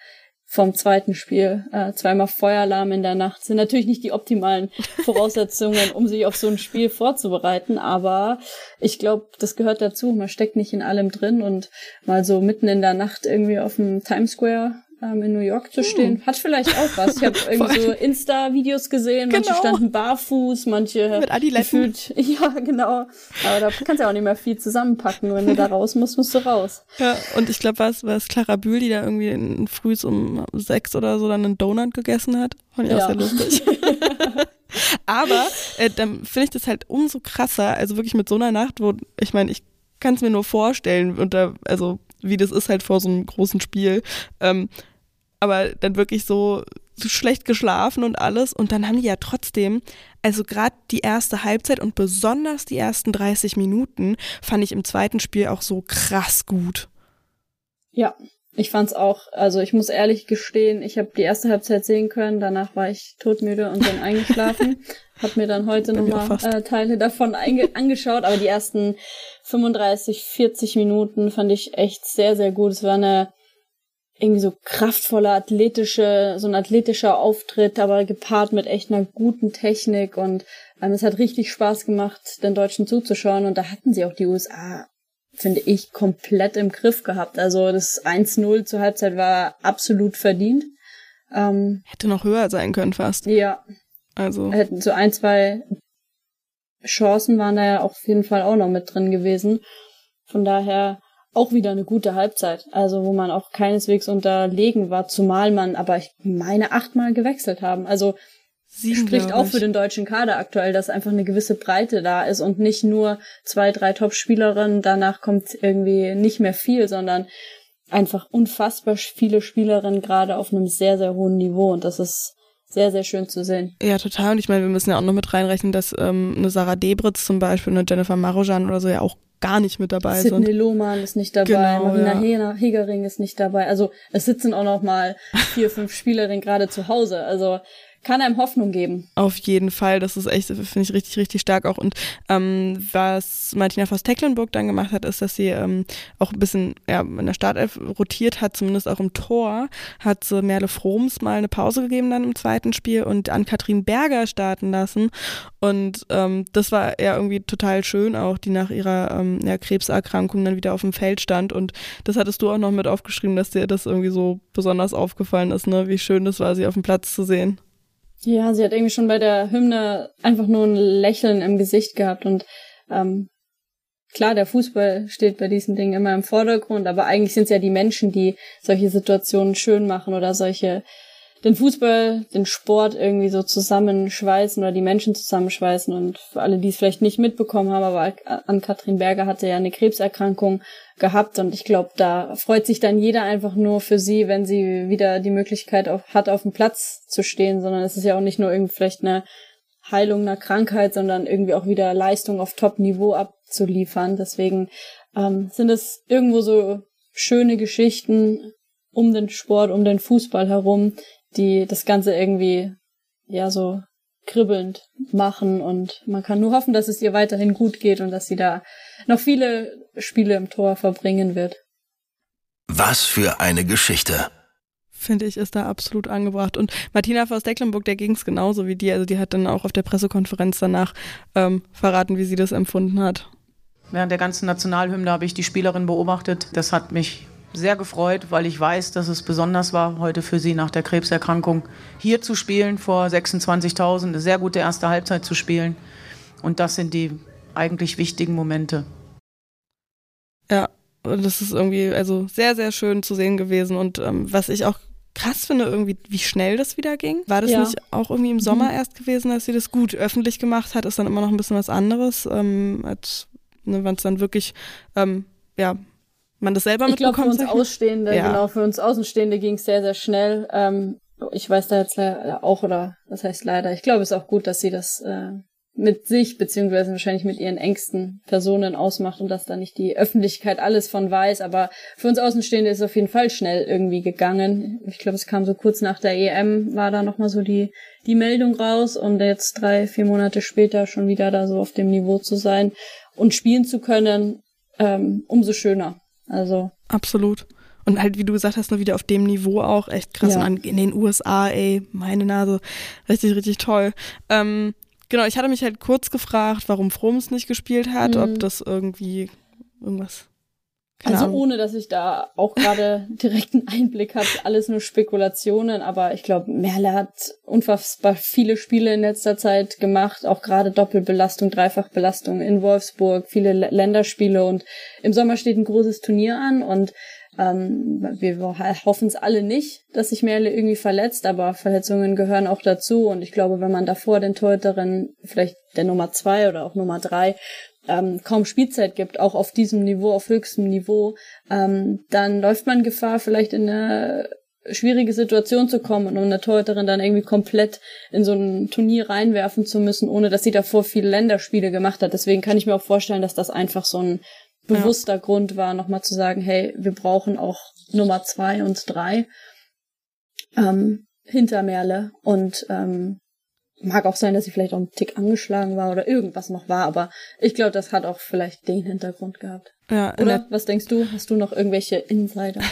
vom zweiten Spiel äh, zweimal Feueralarm in der Nacht sind natürlich nicht die optimalen Voraussetzungen, um sich auf so ein Spiel vorzubereiten, aber ich glaube, das gehört dazu. Man steckt nicht in allem drin und mal so mitten in der Nacht irgendwie auf dem Times Square ähm, in New York zu stehen, hat vielleicht auch was. Ich habe irgendwie so Insta-Videos gesehen, manche Genau. standen barfuß, manche Mit Adiletten. gefühlt, ja genau. Aber da kannst du ja auch nicht mehr viel zusammenpacken. Wenn du da raus musst, musst du raus. Ja, und ich glaube, war es Clara Bühl, die da irgendwie in, früh um sechs oder so dann einen Donut gegessen hat. Fand ich auch Ja. sehr lustig. Aber äh, dann finde ich das halt umso krasser, also wirklich mit so einer Nacht, wo, ich meine, ich kann es mir nur vorstellen, unter, also wie das ist halt vor so einem großen Spiel. Ähm, aber dann wirklich so, so schlecht geschlafen und alles. Und dann haben die ja trotzdem, also gerade die erste Halbzeit und besonders die ersten 30 Minuten fand ich im zweiten Spiel auch so krass gut. Ja, ich fand's auch. Also ich muss ehrlich gestehen, ich habe die erste Halbzeit sehen können. Danach war ich todmüde und bin eingeschlafen. Hab mir dann heute nochmal äh, Teile davon angeschaut. Aber die ersten 35, 40 Minuten fand ich echt sehr, sehr gut. Es war eine irgendwie so kraftvolle, athletische, so ein athletischer Auftritt, aber gepaart mit echt einer guten Technik und ähm, es hat richtig Spaß gemacht, den Deutschen zuzuschauen und da hatten sie auch die USA, finde ich, komplett im Griff gehabt. Also das 1-0 zur Halbzeit war absolut verdient. Ähm, Hätte noch höher sein können fast. ja, Also, hätten so ein, zwei Chancen waren da ja auf jeden Fall auch noch mit drin gewesen. Von daher auch wieder eine gute Halbzeit. Also wo man auch keineswegs unterlegen war, zumal man aber ich meine achtmal gewechselt haben. Also Sieben, spricht auch für den deutschen Kader aktuell, dass einfach eine gewisse Breite da ist und nicht nur zwei, drei Top-Spielerinnen, danach kommt irgendwie nicht mehr viel, sondern einfach unfassbar viele Spielerinnen gerade auf einem sehr, sehr hohen Niveau und das ist sehr, sehr schön zu sehen. Ja, total. Und ich meine, wir müssen ja auch noch mit reinrechnen, dass ähm, eine Sarah Debritz zum Beispiel, eine Jennifer Marojan oder so ja auch gar nicht mit dabei Sidney sind. Sidney Lohmann ist nicht dabei, genau, Marina ja. Hegering ist nicht dabei. Also es sitzen auch noch mal vier, fünf Spielerinnen gerade zu Hause. Also kann einem Hoffnung geben. Auf jeden Fall, das ist echt, finde ich richtig, richtig stark auch. Und ähm, was Martina Voss-Tecklenburg dann gemacht hat, ist, dass sie ähm, auch ein bisschen ja, in der Startelf rotiert hat, zumindest auch im Tor, hat sie Merle Froms mal eine Pause gegeben dann im zweiten Spiel und an Katrin Berger starten lassen. Und ähm, das war ja irgendwie total schön, auch die nach ihrer ähm, ja, Krebserkrankung dann wieder auf dem Feld stand. Und das hattest du auch noch mit aufgeschrieben, dass dir das irgendwie so besonders aufgefallen ist, ne? Wie schön das war, sie auf dem Platz zu sehen. Ja, sie hat irgendwie schon bei der Hymne einfach nur ein Lächeln im Gesicht gehabt und ähm, klar, der Fußball steht bei diesen Dingen immer im Vordergrund, aber eigentlich sind es ja die Menschen, die solche Situationen schön machen oder solche den Fußball, den Sport irgendwie so zusammenschweißen oder die Menschen zusammenschweißen. Und für alle, die es vielleicht nicht mitbekommen haben, aber an Katrin Berger hatte ja eine Krebserkrankung gehabt und ich glaube, da freut sich dann jeder einfach nur für sie, wenn sie wieder die Möglichkeit auf, hat, auf dem Platz zu stehen, sondern es ist ja auch nicht nur irgendwie vielleicht eine Heilung einer Krankheit, sondern irgendwie auch wieder Leistung auf Top-Niveau abzuliefern. Deswegen ähm, sind es irgendwo so schöne Geschichten um den Sport, um den Fußball herum, die das Ganze irgendwie ja so kribbelnd machen und man kann nur hoffen, dass es ihr weiterhin gut geht und dass sie da noch viele Spiele im Tor verbringen wird. Was für eine Geschichte. Finde ich, ist da absolut angebracht. Und Martina aus Decklenburg, der ging es genauso wie die. Also die hat dann auch auf der Pressekonferenz danach ähm, verraten, wie sie das empfunden hat. Während der ganzen Nationalhymne habe ich die Spielerin beobachtet. Das hat mich sehr gefreut, weil ich weiß, dass es besonders war, heute für sie nach der Krebserkrankung hier zu spielen, vor 26.000, eine sehr gute erste Halbzeit zu spielen. Und das sind die eigentlich wichtigen Momente. Ja, das ist irgendwie also sehr, sehr schön zu sehen gewesen. Und ähm, was ich auch krass finde, irgendwie, wie schnell das wieder ging. War das ja. nicht auch irgendwie im Sommer mhm. erst gewesen, dass sie das gut öffentlich gemacht hat? Ist dann immer noch ein bisschen was anderes, ähm, als ne, wenn es dann wirklich ähm, ja, man das selber ich mitbekommt? Ich glaube, für uns Außenstehende, ja. genau, für uns Außenstehende ging es sehr, sehr schnell. Ähm, ich weiß da jetzt auch, oder das heißt leider, ich glaube, es ist auch gut, dass sie das äh, mit sich, beziehungsweise wahrscheinlich mit ihren engsten Personen ausmacht und dass da nicht die Öffentlichkeit alles von weiß. Aber für uns Außenstehende ist es auf jeden Fall schnell irgendwie gegangen. Ich glaube, es kam so kurz nach der EM, war da nochmal so die, die Meldung raus und jetzt drei, vier Monate später schon wieder da so auf dem Niveau zu sein und spielen zu können, ähm, umso schöner. Also. Absolut. Und halt, wie du gesagt hast, nur wieder auf dem Niveau auch echt krass. Ja. Und in den USA, ey, meine Nase, richtig, richtig toll. Ähm, genau, ich hatte mich halt kurz gefragt, warum Froms nicht gespielt hat, mhm. ob das irgendwie irgendwas. Also Ahnung. ohne, dass ich da auch gerade direkten Einblick habe, alles nur Spekulationen, aber ich glaube, Merle hat unfassbar viele Spiele in letzter Zeit gemacht, auch gerade Doppelbelastung, Dreifachbelastung in Wolfsburg, viele Länderspiele und im Sommer steht ein großes Turnier an und ähm, wir hoffen es alle nicht, dass sich Merle irgendwie verletzt, aber Verletzungen gehören auch dazu. Und ich glaube, wenn man davor den Torhüterin, vielleicht der Nummer zwei oder auch Nummer drei, ähm, kaum Spielzeit gibt, auch auf diesem Niveau, auf höchstem Niveau, ähm, dann läuft man Gefahr, vielleicht in eine schwierige Situation zu kommen und um eine Torhüterin dann irgendwie komplett in so ein Turnier reinwerfen zu müssen, ohne dass sie davor viele Länderspiele gemacht hat. Deswegen kann ich mir auch vorstellen, dass das einfach so ein bewusster ja. Grund war, nochmal zu sagen, hey, wir brauchen auch Nummer zwei und drei ähm, hinter Merle. Und ähm, mag auch sein, dass sie vielleicht auch einen Tick angeschlagen war oder irgendwas noch war, aber ich glaube, das hat auch vielleicht den Hintergrund gehabt. Ja, Oder was denkst du? Hast du noch irgendwelche Insider?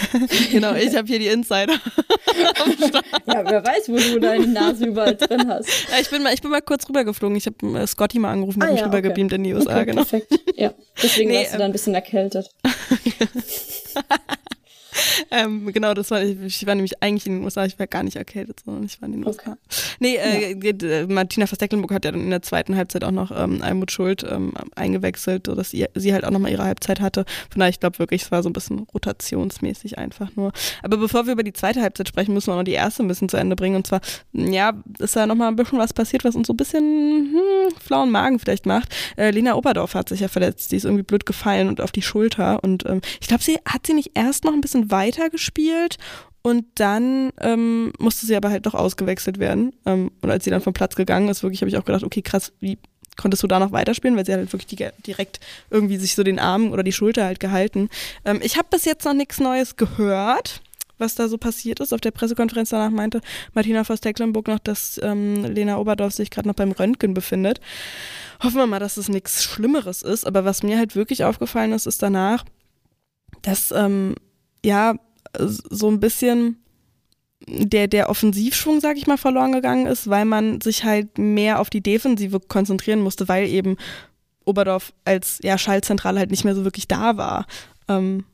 genau, ich habe hier die Insider. ja, wer weiß, wo du deine Nase überall drin hast. Ja, ich bin mal, ich bin mal kurz rübergeflogen. Ich habe äh, Scotty mal angerufen, ah, habe ja, mich rübergebeamt okay. in die USA, okay, genau. Perfekt. Ja, deswegen nee, warst du da ein bisschen erkältet. ähm, genau, das war, ich, ich, war nämlich eigentlich in den USA, ich war gar nicht erkältet, sondern ich war in den USA. Okay. Nee, äh, ja. Martina Verstecklenburg hat ja dann in der zweiten Halbzeit auch noch ähm, Almut Schuld ähm, eingewechselt, sodass sie, sie halt auch nochmal ihre Halbzeit hatte. Von daher, ich glaube wirklich, es war so ein bisschen rotationsmäßig einfach nur. Aber bevor wir über die zweite Halbzeit sprechen, müssen wir noch die erste ein bisschen zu Ende bringen. Und zwar, ja, ist da nochmal ein bisschen was passiert, was uns so ein bisschen hm, flauen Magen vielleicht macht. Äh, Lena Oberdorf hat sich ja verletzt, die ist irgendwie blöd gefallen und auf die Schulter. Und ähm, ich glaube, sie hat sie nicht erst noch ein bisschen weiter gespielt und dann ähm, musste sie aber halt doch ausgewechselt werden. Ähm, und als sie dann vom Platz gegangen ist, wirklich habe ich auch gedacht, okay, krass, wie konntest du da noch weiterspielen, weil sie hat halt wirklich direkt irgendwie sich so den Arm oder die Schulter halt gehalten. Ähm, ich habe bis jetzt noch nichts Neues gehört, was da so passiert ist. Auf der Pressekonferenz danach meinte Martina Voss-Tecklenburg noch, dass ähm, Lena Oberdorf sich gerade noch beim Röntgen befindet. Hoffen wir mal, dass es nichts Schlimmeres ist. Aber was mir halt wirklich aufgefallen ist, ist danach, dass ähm, ja so ein bisschen der, der Offensivschwung, sag ich mal, verloren gegangen ist, weil man sich halt mehr auf die Defensive konzentrieren musste, weil eben Oberdorf als ja, Schallzentrale halt nicht mehr so wirklich da war. Ähm,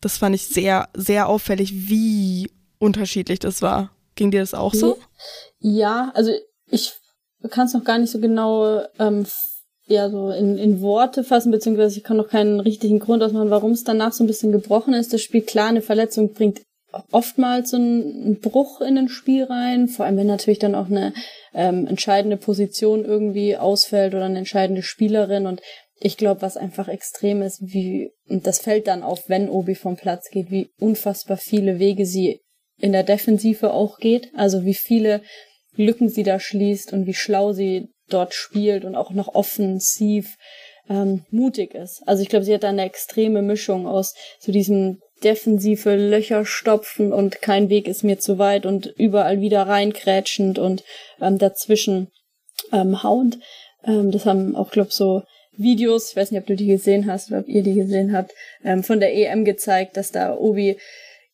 das fand ich sehr, sehr auffällig, wie unterschiedlich das war. Ging dir das auch so? Ja, also ich kann es noch gar nicht so genau ähm, ja so in, in Worte fassen, beziehungsweise ich kann noch keinen richtigen Grund ausmachen, warum es danach so ein bisschen gebrochen ist. Das Spiel, klar, eine Verletzung bringt oftmals so einen Bruch in ein Spiel rein, vor allem wenn natürlich dann auch eine ähm, entscheidende Position irgendwie ausfällt oder eine entscheidende Spielerin und ich glaube, was einfach extrem ist, wie, und das fällt dann auf, wenn Obi vom Platz geht, wie unfassbar viele Wege sie in der Defensive auch geht, also wie viele Lücken sie da schließt und wie schlau sie dort spielt und auch noch offensiv ähm, mutig ist. Also ich glaube, sie hat da eine extreme Mischung aus so diesem defensive Löcher stopfen und kein Weg ist mir zu weit und überall wieder reinkrätschend und ähm, dazwischen ähm, hauend. Ähm, das haben auch, glaube so Videos, ich weiß nicht, ob du die gesehen hast oder ob ihr die gesehen habt, ähm, von der EM gezeigt, dass da Obi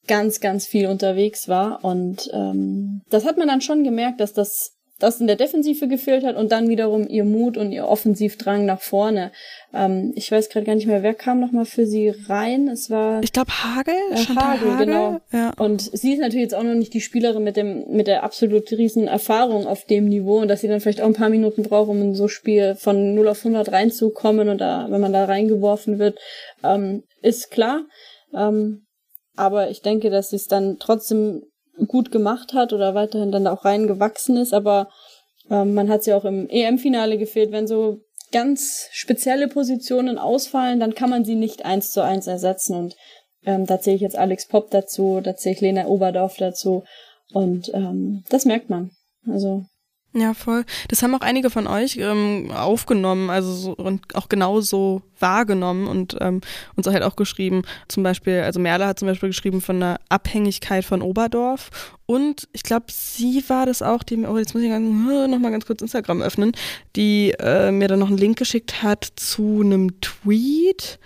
ganz, ganz viel unterwegs war. Und ähm, das hat man dann schon gemerkt, dass das das in der Defensive gefehlt hat und dann wiederum ihr Mut und ihr Offensivdrang nach vorne. Ähm, ich weiß gerade gar nicht mehr, wer kam noch mal für sie rein. Es war ich glaube Hagel, äh, Hagel, Hagel, genau. Ja. Und sie ist natürlich jetzt auch noch nicht die Spielerin mit dem mit der absolut riesen Erfahrung auf dem Niveau und dass sie dann vielleicht auch ein paar Minuten braucht, um in so ein Spiel von 0 auf 100 reinzukommen und da, wenn man da reingeworfen wird, ähm, ist klar. Ähm, aber ich denke, dass sie es dann trotzdem gut gemacht hat oder weiterhin dann auch reingewachsen ist, aber ähm, man hat sie auch im EM-Finale gefehlt. Wenn so ganz spezielle Positionen ausfallen, dann kann man sie nicht eins zu eins ersetzen und ähm, da zähle ich jetzt Alex Popp dazu, da zähle ich Lena Oberdorf dazu und ähm, das merkt man. Also ja, voll. Das haben auch einige von euch ähm, aufgenommen, also so, und auch genauso wahrgenommen und ähm, uns halt auch geschrieben. Zum Beispiel, also Merle hat zum Beispiel geschrieben von einer Abhängigkeit von Oberdorf. Und ich glaube, sie war das auch, die, oh, jetzt muss ich noch mal ganz kurz Instagram öffnen, die äh, mir dann noch einen Link geschickt hat zu einem Tweet,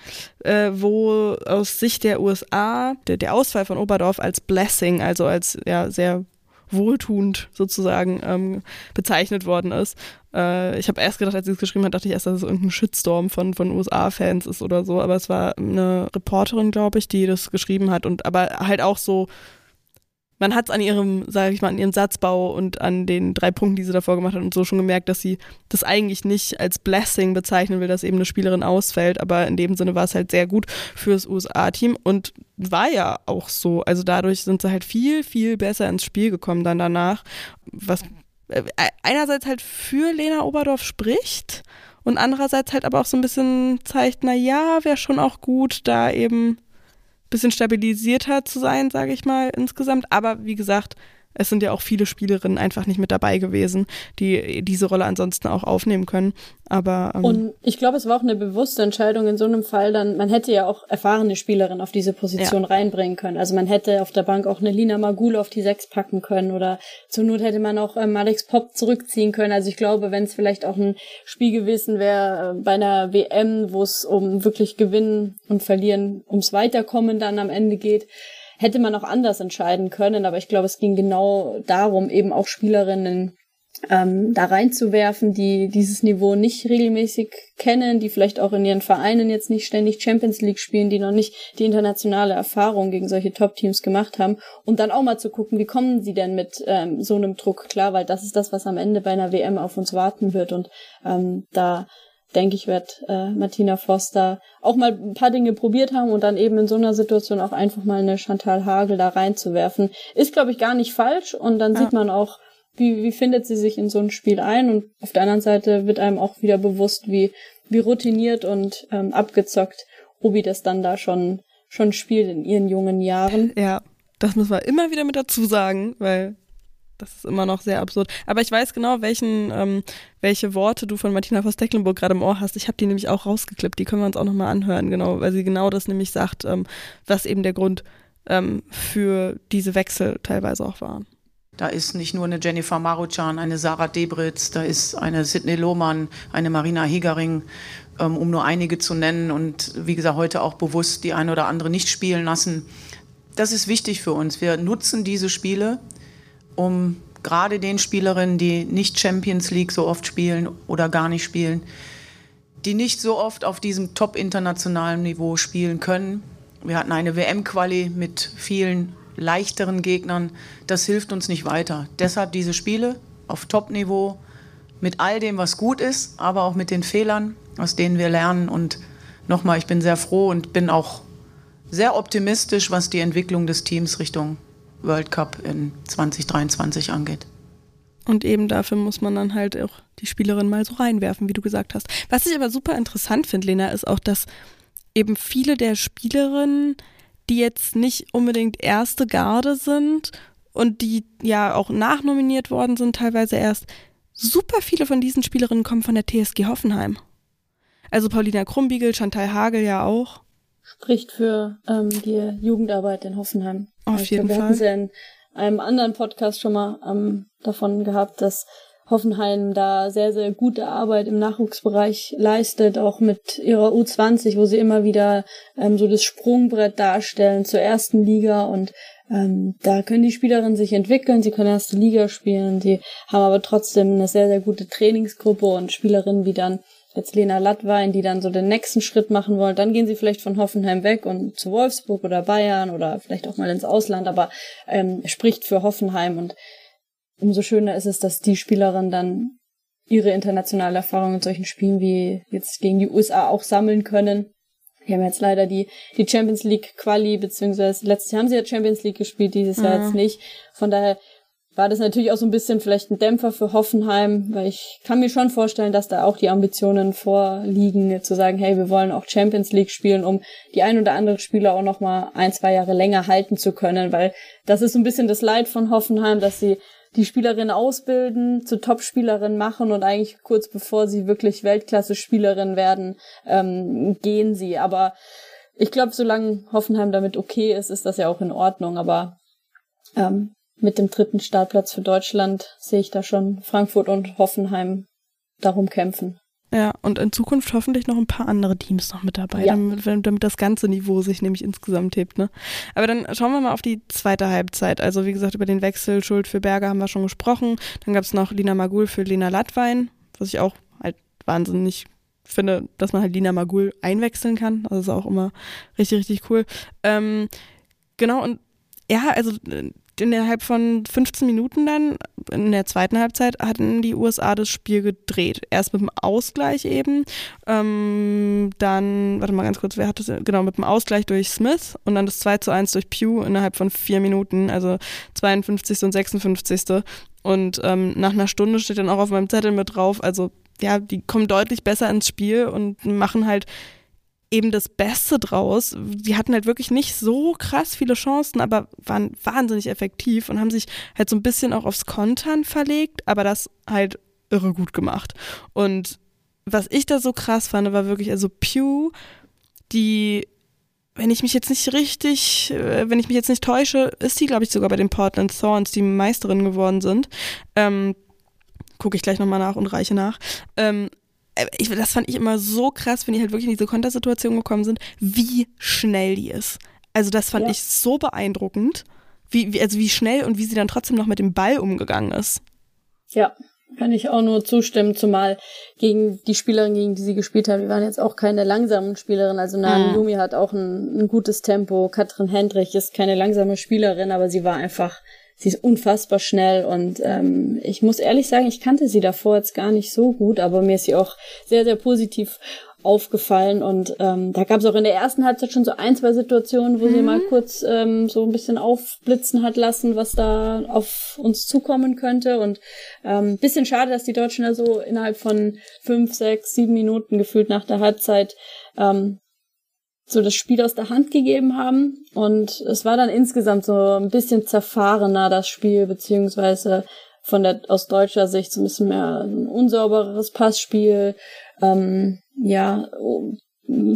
äh, wo aus Sicht der USA der, der Ausfall von Oberdorf als Blessing, also als ja sehr wohltuend sozusagen ähm, bezeichnet worden ist. Äh, ich habe erst gedacht, als sie es geschrieben hat, dachte ich erst, dass es irgendein Shitstorm von, von USA-Fans ist oder so, aber es war eine Reporterin, glaube ich, die das geschrieben hat und aber halt auch so man hat es an ihrem, sage ich mal, an ihrem Satzbau und an den drei Punkten, die sie davor gemacht hat und so schon gemerkt, dass sie das eigentlich nicht als Blessing bezeichnen will, dass eben eine Spielerin ausfällt, aber in dem Sinne war es halt sehr gut fürs USA-Team und war ja auch so. Also dadurch sind sie halt viel, viel besser ins Spiel gekommen dann danach, was äh, einerseits halt für Lena Oberdorf spricht und andererseits halt aber auch so ein bisschen zeigt, na ja, wäre schon auch gut, da eben bisschen stabilisierter zu sein, sage ich mal, insgesamt. Aber wie gesagt, es sind ja auch viele Spielerinnen einfach nicht mit dabei gewesen, die diese Rolle ansonsten auch aufnehmen können. Aber ähm, und ich glaube, es war auch eine bewusste Entscheidung in so einem Fall. Dann man hätte ja auch erfahrene Spielerinnen auf diese Position ja. reinbringen können. Also man hätte auf der Bank auch eine Lina Magul auf die Sechs packen können oder zur Not hätte man auch ähm, Alex Pop zurückziehen können. Also ich glaube, wenn es vielleicht auch ein Spiel gewesen wäre äh, bei einer WM, wo es um wirklich Gewinnen und Verlieren, ums Weiterkommen dann am Ende geht hätte man auch anders entscheiden können, aber ich glaube, es ging genau darum, eben auch Spielerinnen ähm, da reinzuwerfen, die dieses Niveau nicht regelmäßig kennen, die vielleicht auch in ihren Vereinen jetzt nicht ständig Champions League spielen, die noch nicht die internationale Erfahrung gegen solche Top-Teams gemacht haben. Und dann auch mal zu gucken, wie kommen sie denn mit ähm, so einem Druck klar, weil das ist das, was am Ende bei einer WM auf uns warten wird. Und ähm, da denke ich, wird äh, Martina Foster auch mal ein paar Dinge probiert haben und dann eben in so einer Situation auch einfach mal eine Chantal Hagel da reinzuwerfen. Ist, glaube ich, gar nicht falsch und dann ja. sieht man auch, wie, wie findet sie sich in so ein Spiel ein und auf der anderen Seite wird einem auch wieder bewusst, wie, wie routiniert und ähm, abgezockt Ruby das dann da schon, schon spielt in ihren jungen Jahren. Ja, das muss man immer wieder mit dazu sagen, weil das ist immer noch sehr absurd. Aber ich weiß genau, welchen, ähm, welche Worte du von Martina Voss-Tecklenburg gerade im Ohr hast. Ich habe die nämlich auch rausgeklippt. Die können wir uns auch nochmal anhören, genau, weil sie genau das nämlich sagt, ähm, was eben der Grund ähm, für diese Wechsel teilweise auch waren. Da ist nicht nur eine Jennifer Maruchan, eine Sarah Debritz, da ist eine Sidney Lohmann, eine Marina Hegering, ähm, um nur einige zu nennen. Und wie gesagt, heute auch bewusst die eine oder andere nicht spielen lassen. Das ist wichtig für uns. Wir nutzen diese Spiele, um gerade den Spielerinnen, die nicht Champions League so oft spielen oder gar nicht spielen, die nicht so oft auf diesem top internationalen Niveau spielen können. Wir hatten eine WM-Quali mit vielen leichteren Gegnern, das hilft uns nicht weiter. Deshalb diese Spiele auf Top-Niveau mit all dem, was gut ist, aber auch mit den Fehlern, aus denen wir lernen. Und nochmal, ich bin sehr froh und bin auch sehr optimistisch, was die Entwicklung des Teams Richtung World Cup in 2023 angeht. Und eben dafür muss man dann halt auch die Spielerin mal so reinwerfen, wie du gesagt hast. Was ich aber super interessant finde, Lena, ist auch, dass eben viele der Spielerinnen die jetzt nicht unbedingt erste Garde sind und die ja auch nachnominiert worden sind, teilweise erst. Super viele von diesen Spielerinnen kommen von der TSG Hoffenheim. Also Paulina Krumbiegel, Chantal Hagel ja auch. Spricht für ähm, die Jugendarbeit in Hoffenheim. Auf ich jeden glaub, Fall. Wir hatten ja in einem anderen Podcast schon mal ähm, davon gehabt, dass Hoffenheim da sehr, sehr gute Arbeit im Nachwuchsbereich leistet, auch mit ihrer U20, wo sie immer wieder ähm, so das Sprungbrett darstellen zur ersten Liga und ähm, da können die Spielerinnen sich entwickeln, sie können erste Liga spielen, sie haben aber trotzdem eine sehr, sehr gute Trainingsgruppe und Spielerinnen wie dann jetzt Lena Lattwein, die dann so den nächsten Schritt machen wollen, dann gehen sie vielleicht von Hoffenheim weg und zu Wolfsburg oder Bayern oder vielleicht auch mal ins Ausland, aber ähm, spricht für Hoffenheim und umso schöner ist es, dass die Spielerin dann ihre internationale Erfahrung in solchen Spielen wie jetzt gegen die USA auch sammeln können. Die haben jetzt leider die, die Champions League Quali, beziehungsweise letztes Jahr haben sie ja Champions League gespielt, dieses Jahr jetzt nicht. Von daher war das natürlich auch so ein bisschen vielleicht ein Dämpfer für Hoffenheim, weil ich kann mir schon vorstellen, dass da auch die Ambitionen vorliegen, zu sagen, hey, wir wollen auch Champions League spielen, um die ein oder andere Spieler auch noch mal ein, zwei Jahre länger halten zu können, weil das ist so ein bisschen das Leid von Hoffenheim, dass sie die Spielerin ausbilden, zu Top-Spielerin machen und eigentlich kurz bevor sie wirklich Weltklasse-Spielerin werden, ähm, gehen sie. Aber ich glaube, solange Hoffenheim damit okay ist, ist das ja auch in Ordnung. Aber ähm, mit dem dritten Startplatz für Deutschland sehe ich da schon Frankfurt und Hoffenheim darum kämpfen. Ja, und in Zukunft hoffentlich noch ein paar andere Teams noch mit dabei, ja. damit, damit das ganze Niveau sich nämlich insgesamt hebt. Ne? Aber dann schauen wir mal auf die zweite Halbzeit. Also wie gesagt, über den Wechsel Schuld für Berger haben wir schon gesprochen. Dann gab es noch Lina Magul für Lena Latwein, was ich auch halt wahnsinnig finde, dass man halt Lina Magul einwechseln kann. Das ist auch immer richtig, richtig cool. Ähm, genau, und ja, also innerhalb von 15 Minuten dann, in der zweiten Halbzeit, hatten die USA das Spiel gedreht. Erst mit dem Ausgleich eben, ähm, dann, warte mal ganz kurz, wer hat das? Genau, mit dem Ausgleich durch Smith und dann das 2 zu 1 durch Pugh innerhalb von vier Minuten, also 52. und 56. Und ähm, nach einer Stunde steht dann auch auf meinem Zettel mit drauf, also ja, die kommen deutlich besser ins Spiel und machen halt eben das Beste draus. Die hatten halt wirklich nicht so krass viele Chancen, aber waren wahnsinnig effektiv und haben sich halt so ein bisschen auch aufs Kontern verlegt, aber das halt irre gut gemacht. Und was ich da so krass fand, war wirklich, also Pew, die, wenn ich mich jetzt nicht richtig, äh, wenn ich mich jetzt nicht täusche, ist die, glaube ich, sogar bei den Portland Thorns, die Meisterin geworden sind. Ähm, Gucke ich gleich nochmal nach und reiche nach. Ähm, äh, ich, das fand ich immer so krass, wenn die halt wirklich in diese Kontersituation gekommen sind, wie schnell die ist. Also das fand ja. ich so beeindruckend, wie, wie, also wie schnell und wie sie dann trotzdem noch mit dem Ball umgegangen ist. Ja, Kann ich auch nur zustimmen, zumal gegen die Spielerin, gegen die sie gespielt haben, die waren jetzt auch keine langsamen Spielerinnen. Also Naomi Yumi hat auch ein, ein, gutes Tempo. Katrin Hendrich ist keine langsame Spielerin, aber sie war einfach, sie ist unfassbar schnell und ähm, ich muss ehrlich sagen, ich kannte sie davor jetzt gar nicht so gut, aber mir ist sie auch sehr, sehr positiv aufgefallen und ähm, da gab es auch in der ersten Halbzeit schon so ein, zwei Situationen, wo mhm. sie mal kurz ähm, so ein bisschen aufblitzen hat lassen, was da auf uns zukommen könnte und ähm, bisschen schade, dass die Deutschen da so innerhalb von fünf, sechs, sieben Minuten gefühlt nach der Halbzeit ähm, so das Spiel aus der Hand gegeben haben und es war dann insgesamt so ein bisschen zerfahrener das Spiel beziehungsweise von der aus deutscher Sicht so ein bisschen mehr ein unsaubereres Passspiel ähm, ja,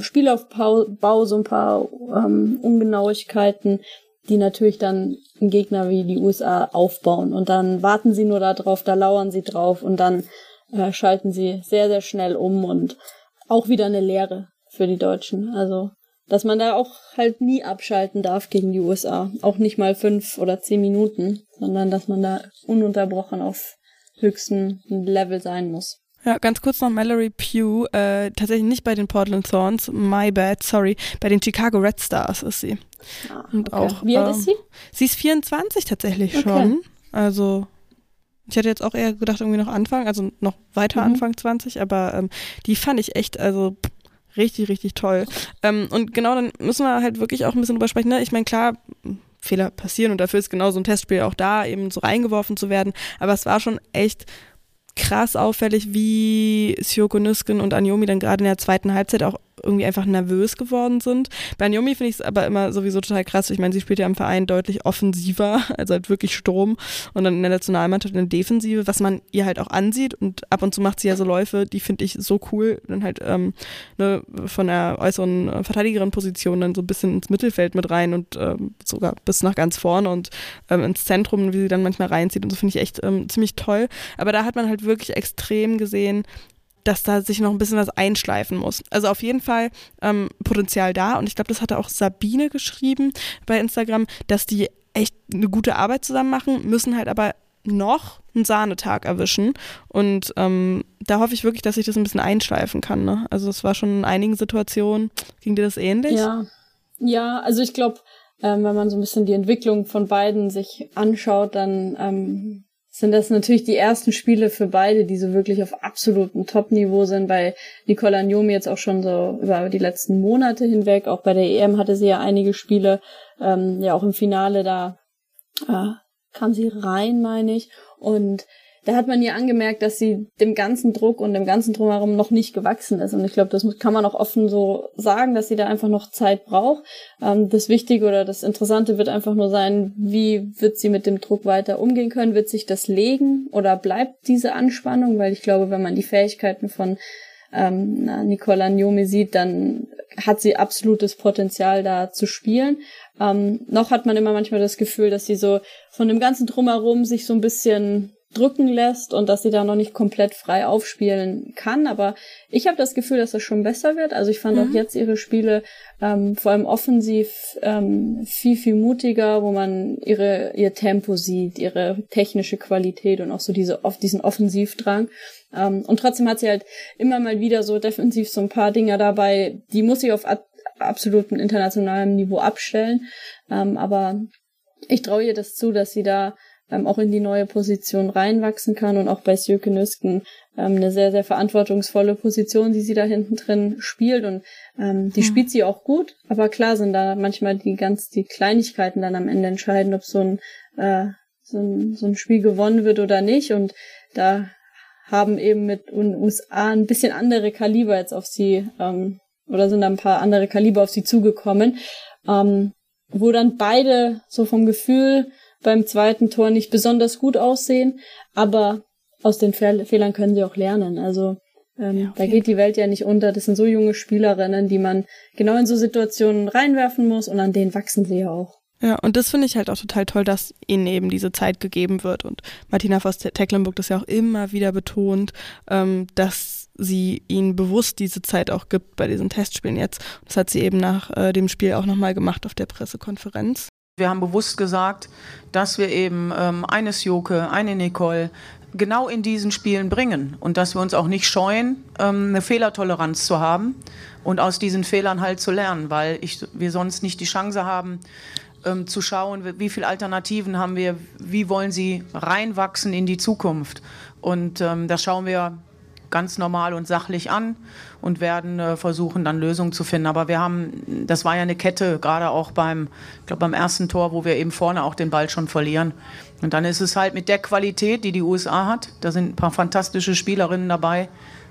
Spielaufbau, so ein paar ähm, Ungenauigkeiten, die natürlich dann ein Gegner wie die USA aufbauen. Und dann warten sie nur da drauf, da lauern sie drauf und dann äh, schalten sie sehr, sehr schnell um und auch wieder eine Lehre für die Deutschen. Also, dass man da auch halt nie abschalten darf gegen die USA. Auch nicht mal fünf oder zehn Minuten, sondern dass man da ununterbrochen auf höchstem Level sein muss. Ja, ganz kurz noch Mallory Pugh, äh, tatsächlich nicht bei den Portland Thorns, my bad, sorry, bei den Chicago Red Stars ist sie. Ah, Und okay. auch. Wie alt ähm, ist sie? Sie ist 24 tatsächlich okay. schon. Also ich hätte jetzt auch eher gedacht, irgendwie noch Anfang, also noch weiter mhm. Anfang 20, aber ähm, die fand ich echt, also richtig, richtig toll. Ähm, und genau dann müssen wir halt wirklich auch ein bisschen drüber sprechen. Ne? Ich meine, klar, Fehler passieren und dafür ist genau so ein Testspiel auch da, eben so reingeworfen zu werden. Aber es war schon echt krass auffällig, wie Syoko Nüsken und Anjomi dann gerade in der zweiten Halbzeit auch irgendwie einfach nervös geworden sind. Bei Anjomi finde ich es aber immer sowieso total krass. Ich meine, sie spielt ja im Verein deutlich offensiver, also halt wirklich Sturm und dann in der Nationalmannschaft eine Defensive, was man ihr halt auch ansieht und ab und zu macht sie ja so Läufe, die finde ich so cool, dann halt ähm, ne, von der äußeren Verteidigerin-Position dann so ein bisschen ins Mittelfeld mit rein und ähm, sogar bis nach ganz vorne und ähm, ins Zentrum, wie sie dann manchmal reinzieht und so finde ich echt ähm, ziemlich toll. Aber da hat man halt wirklich extrem gesehen, dass da sich noch ein bisschen was einschleifen muss. Also auf jeden Fall ähm, Potenzial da und ich glaube, das hatte auch Sabine geschrieben bei Instagram, dass die echt eine gute Arbeit zusammen machen, müssen halt aber noch einen Sahnetag erwischen und ähm, da hoffe ich wirklich, dass ich das ein bisschen einschleifen kann. Ne? Also es war schon in einigen Situationen, ging dir das ähnlich? Ja, ja also ich glaube, ähm, wenn man so ein bisschen die Entwicklung von beiden sich anschaut, dann ähm, sind das natürlich die ersten Spiele für beide, die so wirklich auf absolutem Top-Niveau sind. Bei Nicola Njomi jetzt auch schon so über die letzten Monate hinweg. Auch bei der EM hatte sie ja einige Spiele, ähm, ja auch im Finale da äh, kam sie rein, meine ich. Und da hat man ihr angemerkt, dass sie dem ganzen Druck und dem ganzen Drumherum noch nicht gewachsen ist. Und ich glaube, das kann man auch offen so sagen, dass sie da einfach noch Zeit braucht. Ähm, das Wichtige oder das Interessante wird einfach nur sein, wie wird sie mit dem Druck weiter umgehen können? Wird sich das legen oder bleibt diese Anspannung? Weil ich glaube, wenn man die Fähigkeiten von ähm, Nicola Njomi sieht, dann hat sie absolutes Potenzial da zu spielen. Ähm, noch hat man immer manchmal das Gefühl, dass sie so von dem ganzen Drumherum sich so ein bisschen drücken lässt und dass sie da noch nicht komplett frei aufspielen kann. Aber ich habe das Gefühl, dass das schon besser wird. Also ich fand mhm. auch jetzt ihre Spiele ähm, vor allem offensiv ähm, viel, viel mutiger, wo man ihre, ihr Tempo sieht, ihre technische Qualität und auch so diese, oft diesen Offensivdrang. Ähm, und trotzdem hat sie halt immer mal wieder so defensiv so ein paar Dinger dabei, die muss sie auf absoluten internationalem Niveau abstellen. Ähm, aber ich traue ihr das zu, dass sie da ähm, auch in die neue Position reinwachsen kann und auch bei Sjöke Nüsken ähm, eine sehr, sehr verantwortungsvolle Position, die sie da hinten drin spielt und ähm, die ja. spielt sie auch gut, aber klar sind da manchmal die ganz, die Kleinigkeiten dann am Ende entscheiden, ob so ein, äh, so ein, so ein Spiel gewonnen wird oder nicht und da haben eben mit USA ein bisschen andere Kaliber jetzt auf sie ähm, oder sind da ein paar andere Kaliber auf sie zugekommen, ähm, wo dann beide so vom Gefühl beim zweiten Tor nicht besonders gut aussehen, aber aus den Fehlern können sie auch lernen. Also ähm, ja, da geht die Welt ja nicht unter. Das sind so junge Spielerinnen, die man genau in so Situationen reinwerfen muss und an denen wachsen sie ja auch. Ja, und das finde ich halt auch total toll, dass ihnen eben diese Zeit gegeben wird. Und Martina Voss-Tecklenburg das ja auch immer wieder betont, ähm, dass sie ihnen bewusst diese Zeit auch gibt bei diesen Testspielen jetzt. Das hat sie eben nach äh, dem Spiel auch nochmal gemacht auf der Pressekonferenz. Wir haben bewusst gesagt, dass wir eben ähm, eine Sjoke, eine Nicole genau in diesen Spielen bringen und dass wir uns auch nicht scheuen, ähm, eine Fehlertoleranz zu haben und aus diesen Fehlern halt zu lernen, weil ich, wir sonst nicht die Chance haben, ähm, zu schauen, wie viele Alternativen haben wir, wie wollen sie reinwachsen in die Zukunft. Und ähm, das schauen wir ganz normal und sachlich an und werden äh, versuchen, dann Lösungen zu finden. Aber wir haben, das war ja eine Kette, gerade auch beim, ich glaube, beim ersten Tor, wo wir eben vorne auch den Ball schon verlieren. Und dann ist es halt mit der Qualität, die die USA hat, da sind ein paar fantastische Spielerinnen dabei,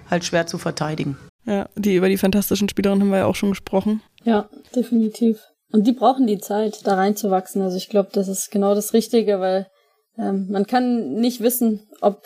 halt schwer zu verteidigen. Ja, die über die fantastischen Spielerinnen haben wir ja auch schon gesprochen. Ja, definitiv. Und die brauchen die Zeit, da reinzuwachsen. Also ich glaube, das ist genau das Richtige, weil ähm, man kann nicht wissen, ob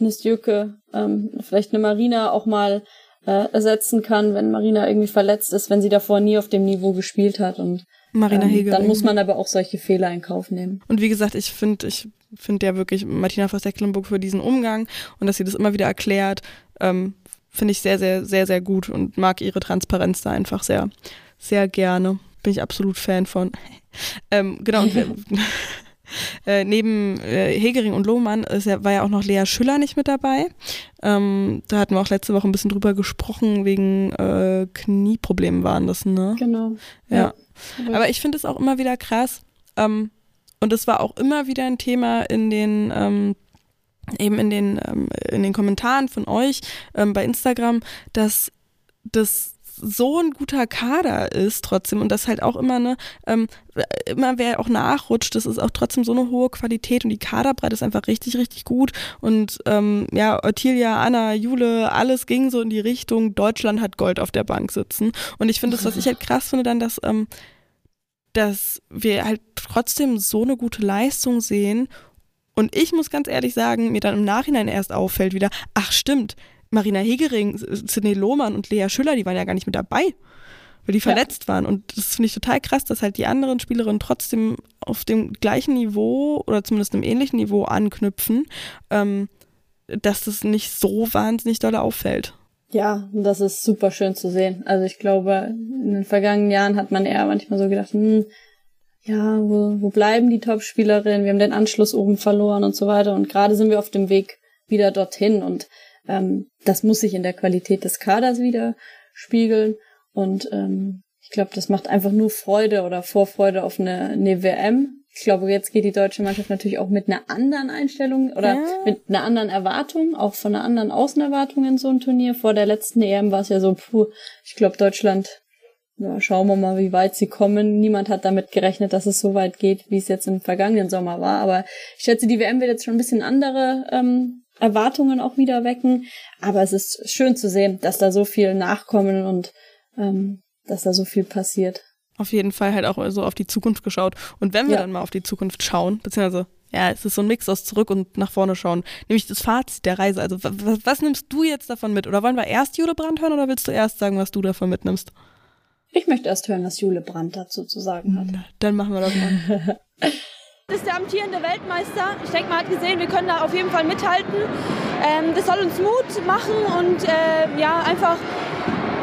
eine Stürke ähm, vielleicht eine Marina auch mal äh, ersetzen kann, wenn Marina irgendwie verletzt ist, wenn sie davor nie auf dem Niveau gespielt hat. Und Marina ähm, Dann muss man aber auch solche Fehler in Kauf nehmen. Und wie gesagt, ich finde, ich finde ja wirklich Martina Voss-Tecklenburg für diesen Umgang und dass sie das immer wieder erklärt, ähm, finde ich sehr, sehr, sehr, sehr gut und mag ihre Transparenz da einfach sehr, sehr gerne. Bin ich absolut Fan von. ähm, genau. Und Äh, neben äh, Hegering und Lohmann ist ja, war ja auch noch Lea Schüller nicht mit dabei. Ähm, da hatten wir auch letzte Woche ein bisschen drüber gesprochen, wegen äh, Knieproblemen waren das, ne? Genau. Ja. ja. Aber ich finde es auch immer wieder krass. Ähm, und es war auch immer wieder ein Thema in den ähm, eben in den ähm, in den Kommentaren von euch ähm, bei Instagram, dass das so ein guter Kader ist trotzdem und das halt auch immer ne ähm, immer wer auch nachrutscht, das ist auch trotzdem so eine hohe Qualität und die Kaderbreite ist einfach richtig richtig gut und ähm, ja Ottilia, Anna, Jule, alles ging so in die Richtung Deutschland hat Gold auf der Bank sitzen und ich finde das, was ich halt krass finde, dann dass ähm, dass wir halt trotzdem so eine gute Leistung sehen und ich muss ganz ehrlich sagen, mir dann im Nachhinein erst auffällt wieder, ach stimmt, Marina Hegering, Sidney Lohmann und Lea Schüller, die waren ja gar nicht mit dabei, weil die verletzt ja. waren. Und das finde ich total krass, dass halt die anderen Spielerinnen trotzdem auf dem gleichen Niveau oder zumindest einem ähnlichen Niveau anknüpfen, ähm, dass das nicht so wahnsinnig doll auffällt. Ja, das ist super schön zu sehen. Also ich glaube, in den vergangenen Jahren hat man eher manchmal so gedacht, hm, ja, wo, wo bleiben die Top-Spielerinnen? Wir haben den Anschluss oben verloren und so weiter. Und gerade sind wir auf dem Weg wieder dorthin. Und ähm, das muss sich in der Qualität des Kaders wieder spiegeln. Und ähm, ich glaube, das macht einfach nur Freude oder Vorfreude auf eine, eine WM. Ich glaube, jetzt geht die deutsche Mannschaft natürlich auch mit einer anderen Einstellung oder ja. mit einer anderen Erwartung, auch von einer anderen Außenerwartung in so ein Turnier. Vor der letzten EM war es ja so, puh, ich glaube, Deutschland, ja, schauen wir mal, wie weit sie kommen. Niemand hat damit gerechnet, dass es so weit geht, wie es jetzt im vergangenen Sommer war. Aber ich schätze, die WM wird jetzt schon ein bisschen andere ähm, Erwartungen auch wieder wecken. Aber es ist schön zu sehen, dass da so viel nachkommen und ähm, dass da so viel passiert. Auf jeden Fall halt auch so auf die Zukunft geschaut. Und wenn wir ja. dann mal auf die Zukunft schauen, beziehungsweise ja, es ist so ein Mix aus zurück und nach vorne schauen. Nämlich das Fazit der Reise. Also was, was nimmst du jetzt davon mit? Oder wollen wir erst Jule Brandt hören oder willst du erst sagen, was du davon mitnimmst? Ich möchte erst hören, was Jule Brandt dazu zu sagen hat. Dann machen wir das mal. Das ist der amtierende Weltmeister. Ich denke, man hat gesehen, wir können da auf jeden Fall mithalten. Ähm, das soll uns Mut machen und äh, ja, einfach,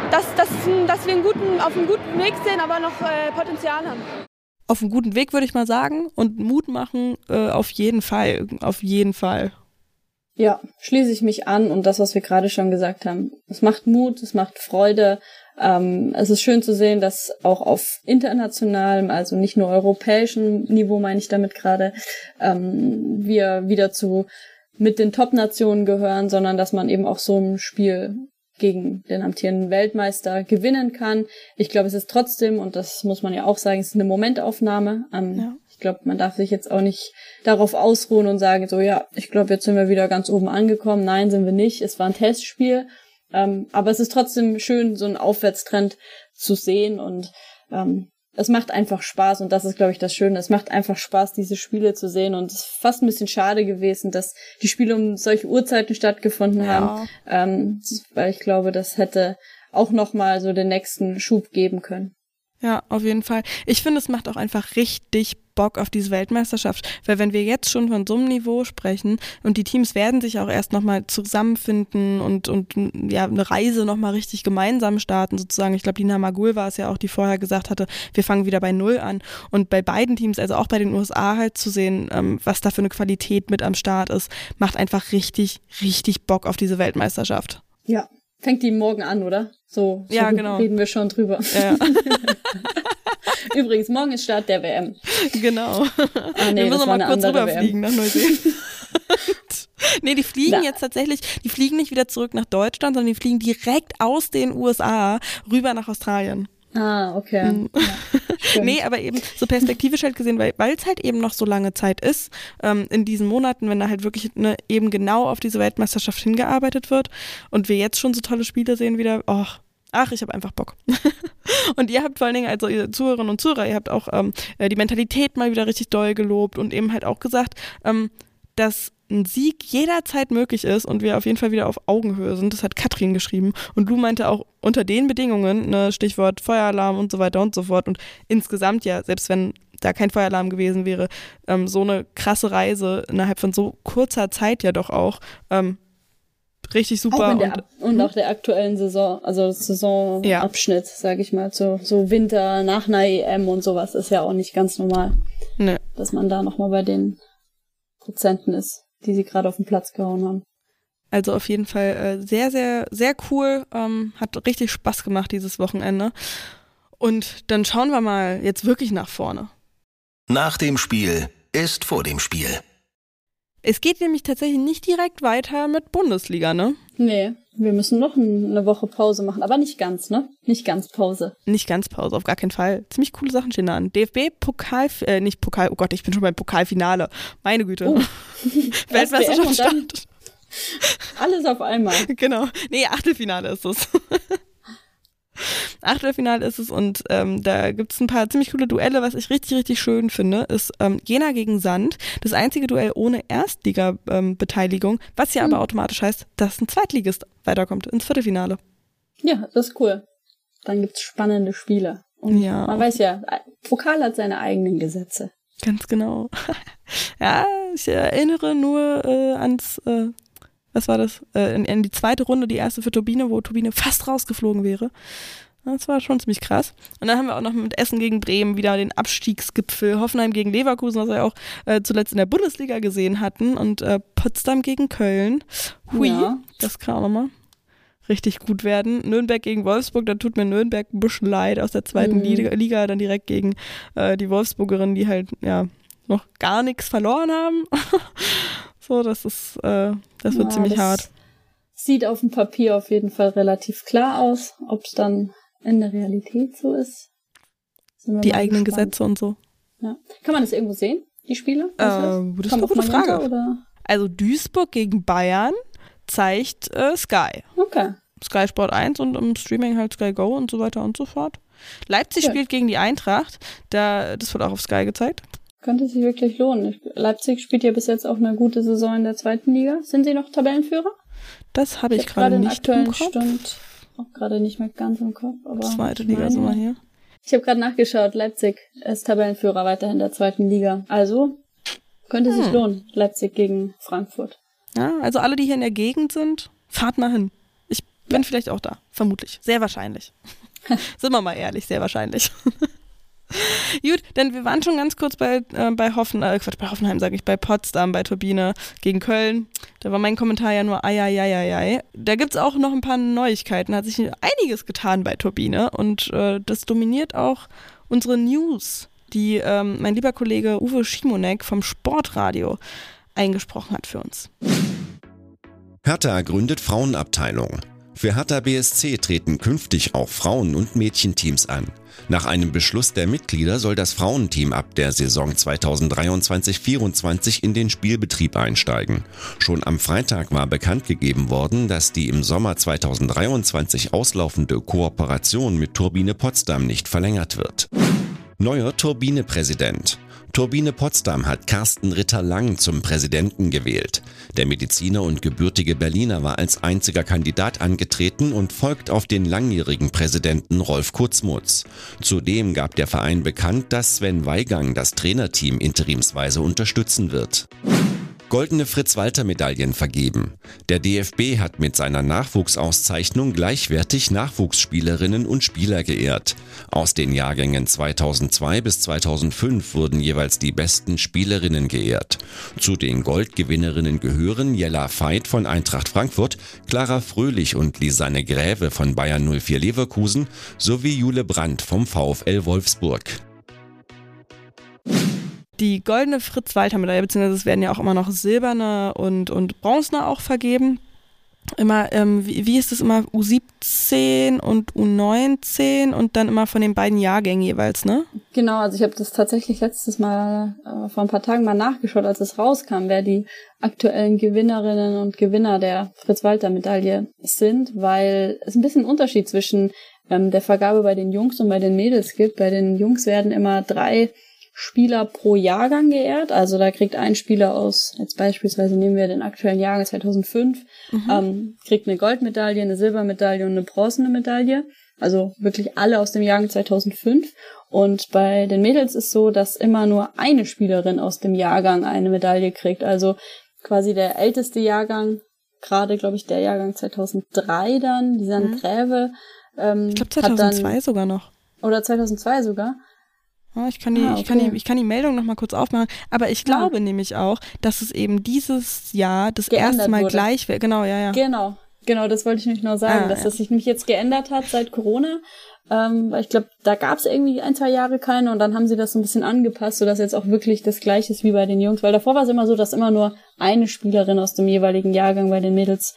dass, dass, dass wir einen guten, auf einem guten Weg sind, aber noch äh, Potenzial haben. Auf einem guten Weg würde ich mal sagen und Mut machen äh, auf jeden Fall, auf jeden Fall. Ja, schließe ich mich an und das, was wir gerade schon gesagt haben. Es macht Mut, es macht Freude ähm, es ist schön zu sehen, dass auch auf internationalem, also nicht nur europäischem Niveau, meine ich damit gerade, ähm, wir wieder zu mit den Top-Nationen gehören, sondern dass man eben auch so ein Spiel gegen den amtierenden Weltmeister gewinnen kann. Ich glaube, es ist trotzdem, und das muss man ja auch sagen, es ist eine Momentaufnahme. Ähm, ja. Ich glaube, man darf sich jetzt auch nicht darauf ausruhen und sagen, so ja, ich glaube, jetzt sind wir wieder ganz oben angekommen. Nein, sind wir nicht. Es war ein Testspiel ähm, aber es ist trotzdem schön, so einen Aufwärtstrend zu sehen und ähm, es macht einfach Spaß und das ist, glaube ich, das Schöne. Es macht einfach Spaß, diese Spiele zu sehen und es ist fast ein bisschen schade gewesen, dass die Spiele um solche Uhrzeiten stattgefunden haben, ja. ähm, weil ich glaube, das hätte auch noch mal so den nächsten Schub geben können. Ja, auf jeden Fall. Ich finde, es macht auch einfach richtig Bock auf diese Weltmeisterschaft. Weil wenn wir jetzt schon von so einem Niveau sprechen und die Teams werden sich auch erst nochmal zusammenfinden und, und ja, eine Reise nochmal richtig gemeinsam starten sozusagen. Ich glaube, Dina Magul war es ja auch, die vorher gesagt hatte, wir fangen wieder bei Null an. Und bei beiden Teams, also auch bei den USA halt zu sehen, ähm, was da für eine Qualität mit am Start ist, macht einfach richtig, richtig Bock auf diese Weltmeisterschaft. Ja, fängt die morgen an, oder? So, so ja, genau. reden wir schon drüber. Ja. Übrigens, morgen ist Start der WM. Genau. Ah, nee, wir müssen mal kurz rüberfliegen nach Neuseeland. nee, die fliegen Na. jetzt tatsächlich, die fliegen nicht wieder zurück nach Deutschland, sondern die fliegen direkt aus den USA rüber nach Australien. Ah, okay. Mhm. Ja. Nee, aber eben so perspektivisch halt gesehen, weil es halt eben noch so lange Zeit ist, ähm, in diesen Monaten, wenn da halt wirklich ne, eben genau auf diese Weltmeisterschaft hingearbeitet wird und wir jetzt schon so tolle Spiele sehen wieder, oh, ach, ich habe einfach Bock. und ihr habt vor allen Dingen, also ihr Zuhörerinnen und Zuhörer, ihr habt auch ähm, äh, die Mentalität mal wieder richtig doll gelobt und eben halt auch gesagt, ähm, dass ein Sieg jederzeit möglich ist und wir auf jeden Fall wieder auf Augenhöhe sind. Das hat Katrin geschrieben. Und Lou meinte auch unter den Bedingungen, ne, Stichwort Feueralarm und so weiter und so fort. Und insgesamt ja, selbst wenn da kein Feueralarm gewesen wäre, ähm, so eine krasse Reise innerhalb von so kurzer Zeit ja doch auch ähm, richtig super. Auch in der, und, und auch der aktuellen Saison, also Saisonabschnitt, sag ich mal, so, so Winter nach einer EM und sowas ist ja auch nicht ganz normal, ne, dass man da nochmal bei den Prozenten ist, die sie gerade auf den Platz gehauen haben. Also auf jeden Fall äh, sehr, sehr, sehr cool. Ähm, hat richtig Spaß gemacht dieses Wochenende. Und dann schauen wir mal jetzt wirklich nach vorne. Nach dem Spiel ist vor dem Spiel. Es geht nämlich tatsächlich nicht direkt weiter mit Bundesliga, ne? Nee, wir müssen noch ein- eine Woche Pause machen, aber nicht ganz, ne? Nicht ganz Pause. Nicht ganz Pause, auf gar keinen Fall. Ziemlich coole Sachen stehen da an. DFB Pokal, äh, nicht Pokal, oh Gott, ich bin schon beim Pokalfinale. Meine Güte. Oh. Weltmeisterschaft startet. Alles auf einmal. Genau. Nee, Achtelfinale ist es. Achtelfinale ist es und ähm, da gibt es ein paar ziemlich coole Duelle. Was ich richtig, richtig schön finde, ist ähm, Jena gegen Sand. Das einzige Duell ohne Erstliga-Beteiligung, was ja Hm. aber automatisch heißt, dass ein Zweitligist weiterkommt ins Viertelfinale. Ja, das ist cool. Dann gibt's spannende Spiele. Und Ja. man weiß ja, Pokal hat seine eigenen Gesetze. Ganz genau. ja, ich erinnere nur äh, ans, äh, was war das? Äh, in, in die zweite Runde, die erste für Turbine, wo Turbine fast rausgeflogen wäre. Das war schon ziemlich krass. Und dann haben wir auch noch mit Essen gegen Bremen wieder den Abstiegsgipfel. Hoffenheim gegen Leverkusen, was wir auch äh, zuletzt in der Bundesliga gesehen hatten. Und äh, Potsdam gegen Köln. Hui, Ja. das kann auch nochmal richtig gut werden. Nürnberg gegen Wolfsburg, da tut mir Nürnberg ein bisschen leid aus der zweiten Mhm. Liga, dann direkt gegen äh, die Wolfsburgerinnen, die halt ja noch gar nichts verloren haben. so, das ist, äh, das wird Ja, ziemlich das hart. Sieht auf dem Papier auf jeden Fall relativ klar aus. Ob es dann in der Realität so ist. Die eigenen gespannt. Gesetze und so. Ja. Kann man das irgendwo sehen, die Spiele? Äh, Weißt du das ist eine gute Frage. Oder? Also Duisburg gegen Bayern zeigt äh, Sky. Okay. Sky Sport 1 und im Streaming halt Sky Go und so weiter und so fort. Leipzig Ja. spielt gegen die Eintracht. Da, das wird auch auf Sky gezeigt. Könnte sich wirklich lohnen. Ich- Leipzig spielt ja bis jetzt auch eine gute Saison in der zweiten Liga. Sind sie noch Tabellenführer? Das habe ich, hab gerade nicht im Kopf. Stand auch gerade nicht mehr ganz im Kopf. Aber Zweite ich Liga sind wir hier. Ich habe gerade nachgeschaut. Leipzig ist Tabellenführer weiterhin der zweiten Liga. Also könnte sich Hm. lohnen. Leipzig gegen Frankfurt. Ja, also alle, die hier in der Gegend sind, fahrt mal hin. Ich bin vielleicht auch da. Vermutlich. Sehr wahrscheinlich. sind wir mal ehrlich, sehr wahrscheinlich. Gut, denn wir waren schon ganz kurz bei, äh, bei Hoffenheim, äh, Quatsch, bei Hoffenheim sage ich, bei Potsdam, bei Turbine gegen Köln. Da war mein Kommentar ja nur ei. Da gibt's auch noch ein paar Neuigkeiten. Hat sich einiges getan bei Turbine und äh, das dominiert auch unsere News, die ähm, mein lieber Kollege Uwe Schimonek vom Sportradio eingesprochen hat für uns. Hertha gründet Frauenabteilung. Für Hertha BSC treten künftig auch Frauen- und Mädchenteams an. Nach einem Beschluss der Mitglieder soll das Frauenteam ab der Saison 2023-24 in den Spielbetrieb einsteigen. Schon am Freitag war bekannt gegeben worden, dass die im Sommer 2023 auslaufende Kooperation mit Turbine Potsdam nicht verlängert wird. Neuer Turbine-Präsident. Turbine Potsdam hat Carsten Ritter-Lang zum Präsidenten gewählt. Der Mediziner und gebürtige Berliner war als einziger Kandidat angetreten und folgt auf den langjährigen Präsidenten Rolf Kurzmutz. Zudem gab der Verein bekannt, dass Sven Weigang das Trainerteam interimsweise unterstützen wird goldene Fritz-Walter-Medaillen vergeben. Der DFB hat mit seiner Nachwuchsauszeichnung gleichwertig Nachwuchsspielerinnen und Spieler geehrt. Aus den Jahrgängen 2002 bis 2005 wurden jeweils die besten Spielerinnen geehrt. Zu den Goldgewinnerinnen gehören Jella Veit von Eintracht Frankfurt, Clara Fröhlich und Lisanne Gräve von Bayern 04 Leverkusen sowie Jule Brandt vom VfL Wolfsburg die goldene Fritz-Walter-Medaille, beziehungsweise es werden ja auch immer noch silberne und, und bronzene auch vergeben. Immer, ähm, wie, wie ist es immer, U17 und U19 und dann immer von den beiden Jahrgängen jeweils, ne? Genau, also ich habe das tatsächlich letztes Mal äh, vor ein paar Tagen mal nachgeschaut, als es rauskam, wer die aktuellen Gewinnerinnen und Gewinner der Fritz-Walter-Medaille sind, weil es ein bisschen Unterschied zwischen ähm, der Vergabe bei den Jungs und bei den Mädels gibt. Bei den Jungs werden immer drei Spieler pro Jahrgang geehrt. Also da kriegt ein Spieler aus, jetzt beispielsweise nehmen wir den aktuellen Jahrgang 2005, mhm. ähm, kriegt eine Goldmedaille, eine Silbermedaille und eine bronzene Medaille. Also wirklich alle aus dem Jahrgang 2005. Und bei den Mädels ist so, dass immer nur eine Spielerin aus dem Jahrgang eine Medaille kriegt. Also quasi der älteste Jahrgang, gerade glaube ich der Jahrgang 2003 dann, die San mhm. Ähm, ich glaube 2002 dann, sogar noch. Oder 2002 sogar. Ich kann die, ah, okay. ich kann die, ich kann die Meldung noch mal kurz aufmachen. Aber ich glaube ja. nämlich auch, dass es eben dieses Jahr das geändert erste Mal wurde. gleich wird. Genau, ja, ja. Genau, genau, das wollte ich nämlich noch sagen, ah, dass ja. das sich nämlich jetzt geändert hat seit Corona. Ähm, ich glaube, da gab es irgendwie ein, zwei Jahre keine und dann haben sie das so ein bisschen angepasst, sodass jetzt auch wirklich das gleiche ist wie bei den Jungs. Weil davor war es immer so, dass immer nur eine Spielerin aus dem jeweiligen Jahrgang bei den Mädels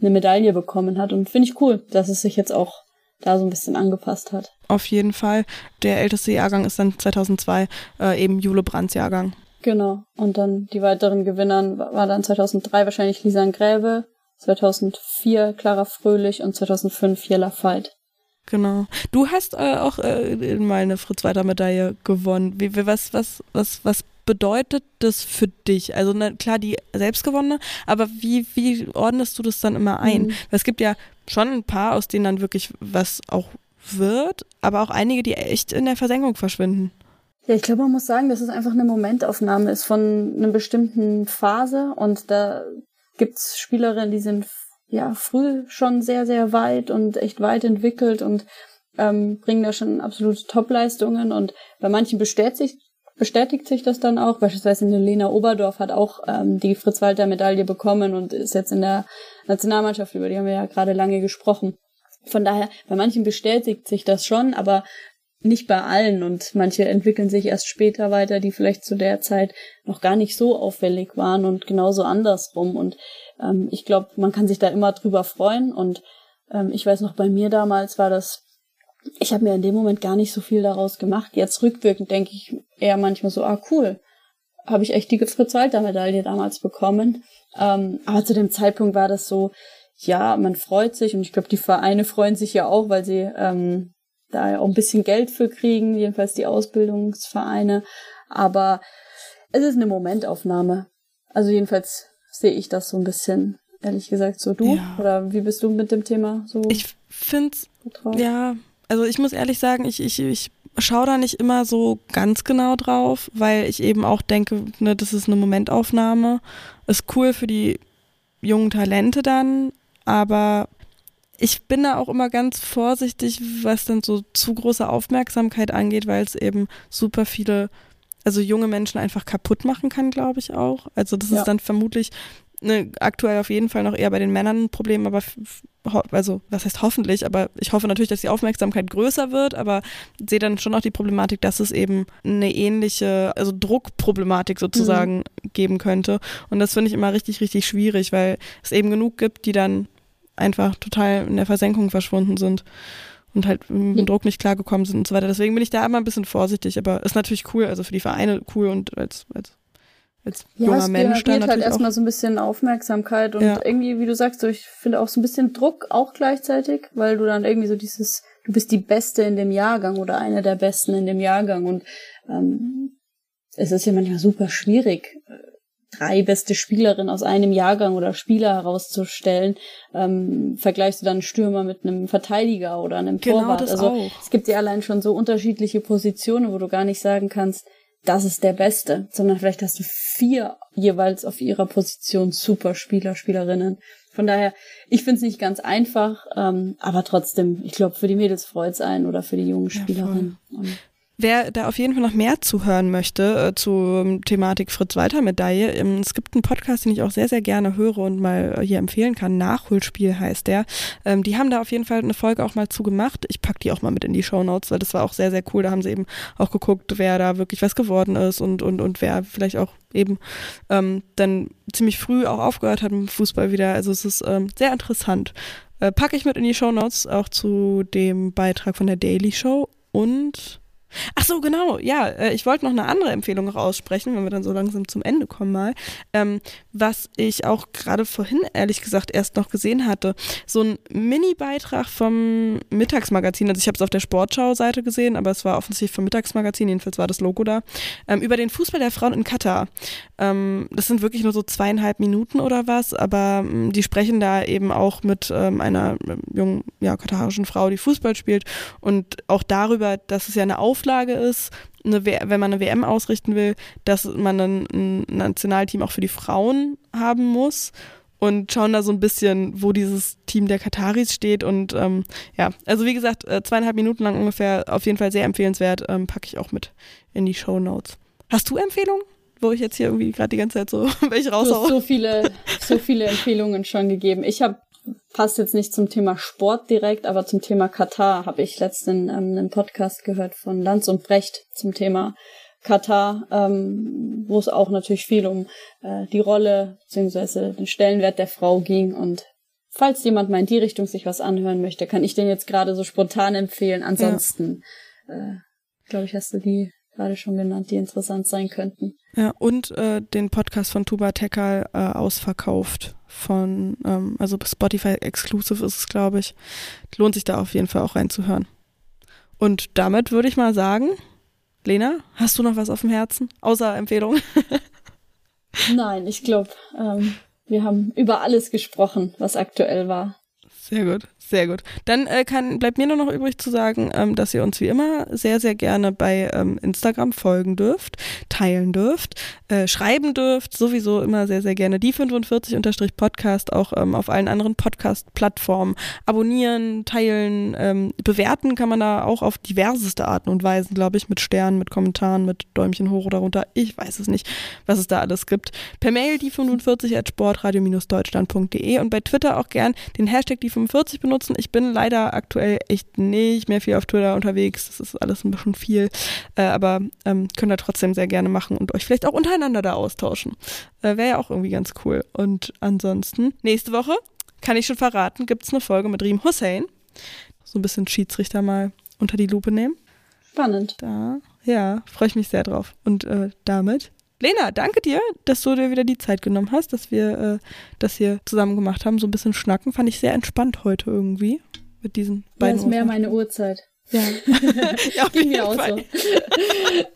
eine Medaille bekommen hat. Und finde ich cool, dass es sich jetzt auch da so ein bisschen angepasst hat. Auf jeden Fall. Der älteste Jahrgang ist dann 2002 äh, eben Jule Brands Jahrgang. Genau. Und dann die weiteren Gewinnern war dann 2003 wahrscheinlich Lisa Gräve, 2004 Clara Fröhlich und 2005 Jella Veit. Genau. Du hast äh, auch äh, mal eine Fritz-Walter-Medaille gewonnen. Wie, wie, was, was, was, was bedeutet das für dich? Also na, klar, die selbstgewonnene, aber wie, wie ordnest du das dann immer ein? Mhm. Weil es gibt ja schon ein paar, aus denen dann wirklich was auch wird, aber auch einige, die echt in der Versenkung verschwinden. Ja, ich glaube, man muss sagen, dass es einfach eine Momentaufnahme ist von einer bestimmten Phase und da gibt's Spielerinnen, die sind ja früh schon sehr, sehr weit und echt weit entwickelt und ähm, bringen da schon absolute Topleistungen und bei manchen bestätigt, bestätigt sich das dann auch. Beispielsweise eine Lena Oberdorf hat auch ähm, die Fritz-Walter-Medaille bekommen und ist jetzt in der Nationalmannschaft, über die haben wir ja gerade lange gesprochen. Von daher, bei manchen bestätigt sich das schon, aber nicht bei allen und manche entwickeln sich erst später weiter, die vielleicht zu der Zeit noch gar nicht so auffällig waren und genauso andersrum. Und ähm, ich glaube, man kann sich da immer drüber freuen. Und ähm, ich weiß noch, bei mir damals war das, ich habe mir in dem Moment gar nicht so viel daraus gemacht. Jetzt rückwirkend denke ich eher manchmal so, ah cool, habe ich echt die Fritz-Walter-Medaille damals bekommen. Ähm, aber zu dem Zeitpunkt war das so, ja, man freut sich und ich glaube, die Vereine freuen sich ja auch, weil sie ähm, da ja auch ein bisschen Geld für kriegen, jedenfalls die Ausbildungsvereine. Aber es ist eine Momentaufnahme. Also jedenfalls sehe ich das so ein bisschen, ehrlich gesagt, so du. Ja. Oder wie bist du mit dem Thema so? Ich finde ja, also ich muss ehrlich sagen, ich, ich, ich schaue da nicht immer so ganz genau drauf, weil ich eben auch denke, ne, das ist eine Momentaufnahme. Ist cool für die jungen Talente dann, aber ich bin da auch immer ganz vorsichtig, was dann so zu große Aufmerksamkeit angeht, weil es eben super viele, also junge Menschen einfach kaputt machen kann, glaube ich auch. Also das ja. ist dann vermutlich ne, aktuell auf jeden Fall noch eher bei den Männern ein Problem, aber also was heißt hoffentlich, aber ich hoffe natürlich, dass die Aufmerksamkeit größer wird, aber sehe dann schon auch die Problematik, dass es eben eine ähnliche, also Druckproblematik sozusagen mhm. geben könnte. Und das finde ich immer richtig, richtig schwierig, weil es eben genug gibt, die dann einfach total in der Versenkung verschwunden sind und halt mit dem Druck nicht klargekommen sind und so weiter. Deswegen bin ich da immer ein bisschen vorsichtig, aber ist natürlich cool, also für die Vereine cool und als, als als ja, junger Mensch dann halt erstmal so ein bisschen Aufmerksamkeit und ja. irgendwie, wie du sagst, so, ich finde auch so ein bisschen Druck auch gleichzeitig, weil du dann irgendwie so dieses, du bist die Beste in dem Jahrgang oder eine der Besten in dem Jahrgang und ähm, es ist ja manchmal super schwierig, drei beste Spielerin aus einem Jahrgang oder Spieler herauszustellen, ähm, vergleichst du dann einen Stürmer mit einem Verteidiger oder einem Genau Torwart. das also auch. es gibt ja allein schon so unterschiedliche Positionen, wo du gar nicht sagen kannst, das ist der Beste, sondern vielleicht hast du vier jeweils auf ihrer Position super Spieler, Spielerinnen. Von daher, ich finde es nicht ganz einfach, ähm, aber trotzdem, ich glaube, für die Mädels freut's einen oder für die jungen Ja, Spielerinnen. Und Wer da auf jeden Fall noch mehr zuhören möchte äh, zur Thematik Fritz-Walter-Medaille, ähm, es gibt einen Podcast, den ich auch sehr, sehr gerne höre und mal äh, hier empfehlen kann. Nachholspiel heißt der. Ähm, die haben da auf jeden Fall eine Folge auch mal zu gemacht. Ich pack die auch mal mit in die Shownotes, weil das war auch sehr, sehr cool. Da haben sie eben auch geguckt, wer da wirklich was geworden ist und, und, und wer vielleicht auch eben ähm, dann ziemlich früh auch aufgehört hat mit Fußball wieder. Also es ist ähm, sehr interessant. Äh, packe ich mit in die Shownotes auch zu dem Beitrag von der Daily Show und Ach so, genau, ja, äh, ich wollte noch eine andere Empfehlung noch aussprechen, wenn wir dann so langsam zum Ende kommen mal. Ähm, was ich auch gerade vorhin, ehrlich gesagt, erst noch gesehen hatte. So ein Mini-Beitrag vom Mittagsmagazin, also ich habe es auf der Sportschau-Seite gesehen, aber es war offensichtlich vom Mittagsmagazin, jedenfalls war das Logo da, ähm, über den Fußball der Frauen in Katar. Ähm, das sind wirklich nur so zweieinhalb Minuten oder was, aber ähm, die sprechen da eben auch mit ähm, einer ähm, jungen, ja, katarischen Frau, die Fußball spielt und auch darüber, dass es ja eine Auflage ist, eine w wenn man eine WM ausrichten will, dass man dann ein Nationalteam auch für die Frauen haben muss und schauen da so ein bisschen, wo dieses Team der Kataris steht und ähm, ja, also wie gesagt, äh, zweieinhalb Minuten lang ungefähr, auf jeden Fall sehr empfehlenswert, ähm, packe ich auch mit in die Show Notes. Hast du Empfehlungen? Wo ich jetzt hier irgendwie gerade die ganze Zeit so welche du hast raushaue. so viele, so viele Empfehlungen schon gegeben. Ich habe passt jetzt nicht zum Thema Sport direkt, aber zum Thema Katar habe ich letztens ähm, einen Podcast gehört von Lanz und Brecht zum Thema Katar, ähm, wo es auch natürlich viel um äh, die Rolle bzw. den Stellenwert der Frau ging. Und falls jemand mal in die Richtung sich was anhören möchte, kann ich den jetzt gerade so spontan empfehlen. Ansonsten, äh, glaube ich, hast du die gerade schon genannt, die interessant sein könnten. Ja, und äh, den Podcast von Tuba Tekal äh, ausverkauft von, ähm, also Spotify Exclusive ist es, glaube ich. Lohnt sich da auf jeden Fall auch reinzuhören. Und damit würde ich mal sagen, Lena, hast du noch was auf dem Herzen? Außer Empfehlungen? Nein, ich glaube, ähm, wir haben über alles gesprochen, was aktuell war. Sehr gut, sehr gut. Dann äh, kann, bleibt mir nur noch übrig zu sagen, ähm, dass ihr uns wie immer sehr, sehr gerne bei ähm, Instagram folgen dürft, teilen dürft, äh, schreiben dürft, sowieso immer sehr, sehr gerne die 45-Podcast auch ähm, auf allen anderen Podcast-Plattformen abonnieren, teilen, ähm, bewerten kann man da auch auf diverseste Arten und Weisen, glaube ich, mit Sternen, mit Kommentaren, mit Däumchen hoch oder runter. Ich weiß es nicht, was es da alles gibt. Per Mail die 45 at sportradio-deutschland.de und bei Twitter auch gern den Hashtag die 45 benutzen. Ich bin leider aktuell echt nicht mehr viel auf Twitter unterwegs. Das ist alles ein bisschen viel. Äh, aber ähm, könnt ihr trotzdem sehr gerne machen und euch vielleicht auch untereinander da austauschen. Äh, Wäre ja auch irgendwie ganz cool. Und ansonsten, nächste Woche, kann ich schon verraten, gibt es eine Folge mit Riem Hussein. So ein bisschen Schiedsrichter mal unter die Lupe nehmen. Spannend. Da, ja, freue ich mich sehr drauf. Und äh, damit Lena, danke dir, dass du dir wieder die Zeit genommen hast, dass wir äh, das hier zusammen gemacht haben. So ein bisschen schnacken fand ich sehr entspannt heute irgendwie mit diesen Ja, beiden. ist mehr meine Uhrzeit. Ja, ja auf Ging jeden mir auch Fall. so.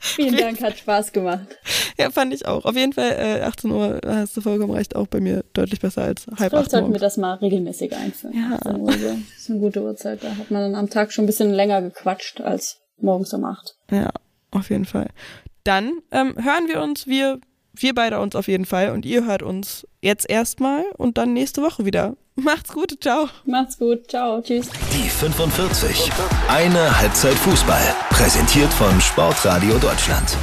Vielen Dank, hat Spaß gemacht. Ja, fand ich auch. Auf jeden Fall, äh, 18 Uhr hast du vollkommen recht, auch bei mir deutlich besser als halb Vielleicht acht sollten wir das mal regelmäßig einführen. Ja. 18 Uhr so. Das ist eine gute Uhrzeit. Da hat man dann am Tag schon ein bisschen länger gequatscht als morgens um acht. Ja, auf jeden Fall. Dann ähm, hören wir uns, wir, wir beide uns auf jeden Fall und ihr hört uns jetzt erstmal und dann nächste Woche wieder. Macht's gut, ciao. Macht's gut. Ciao. Tschüss. Die 45. Eine Halbzeit Fußball. Präsentiert von Sportradio Deutschland.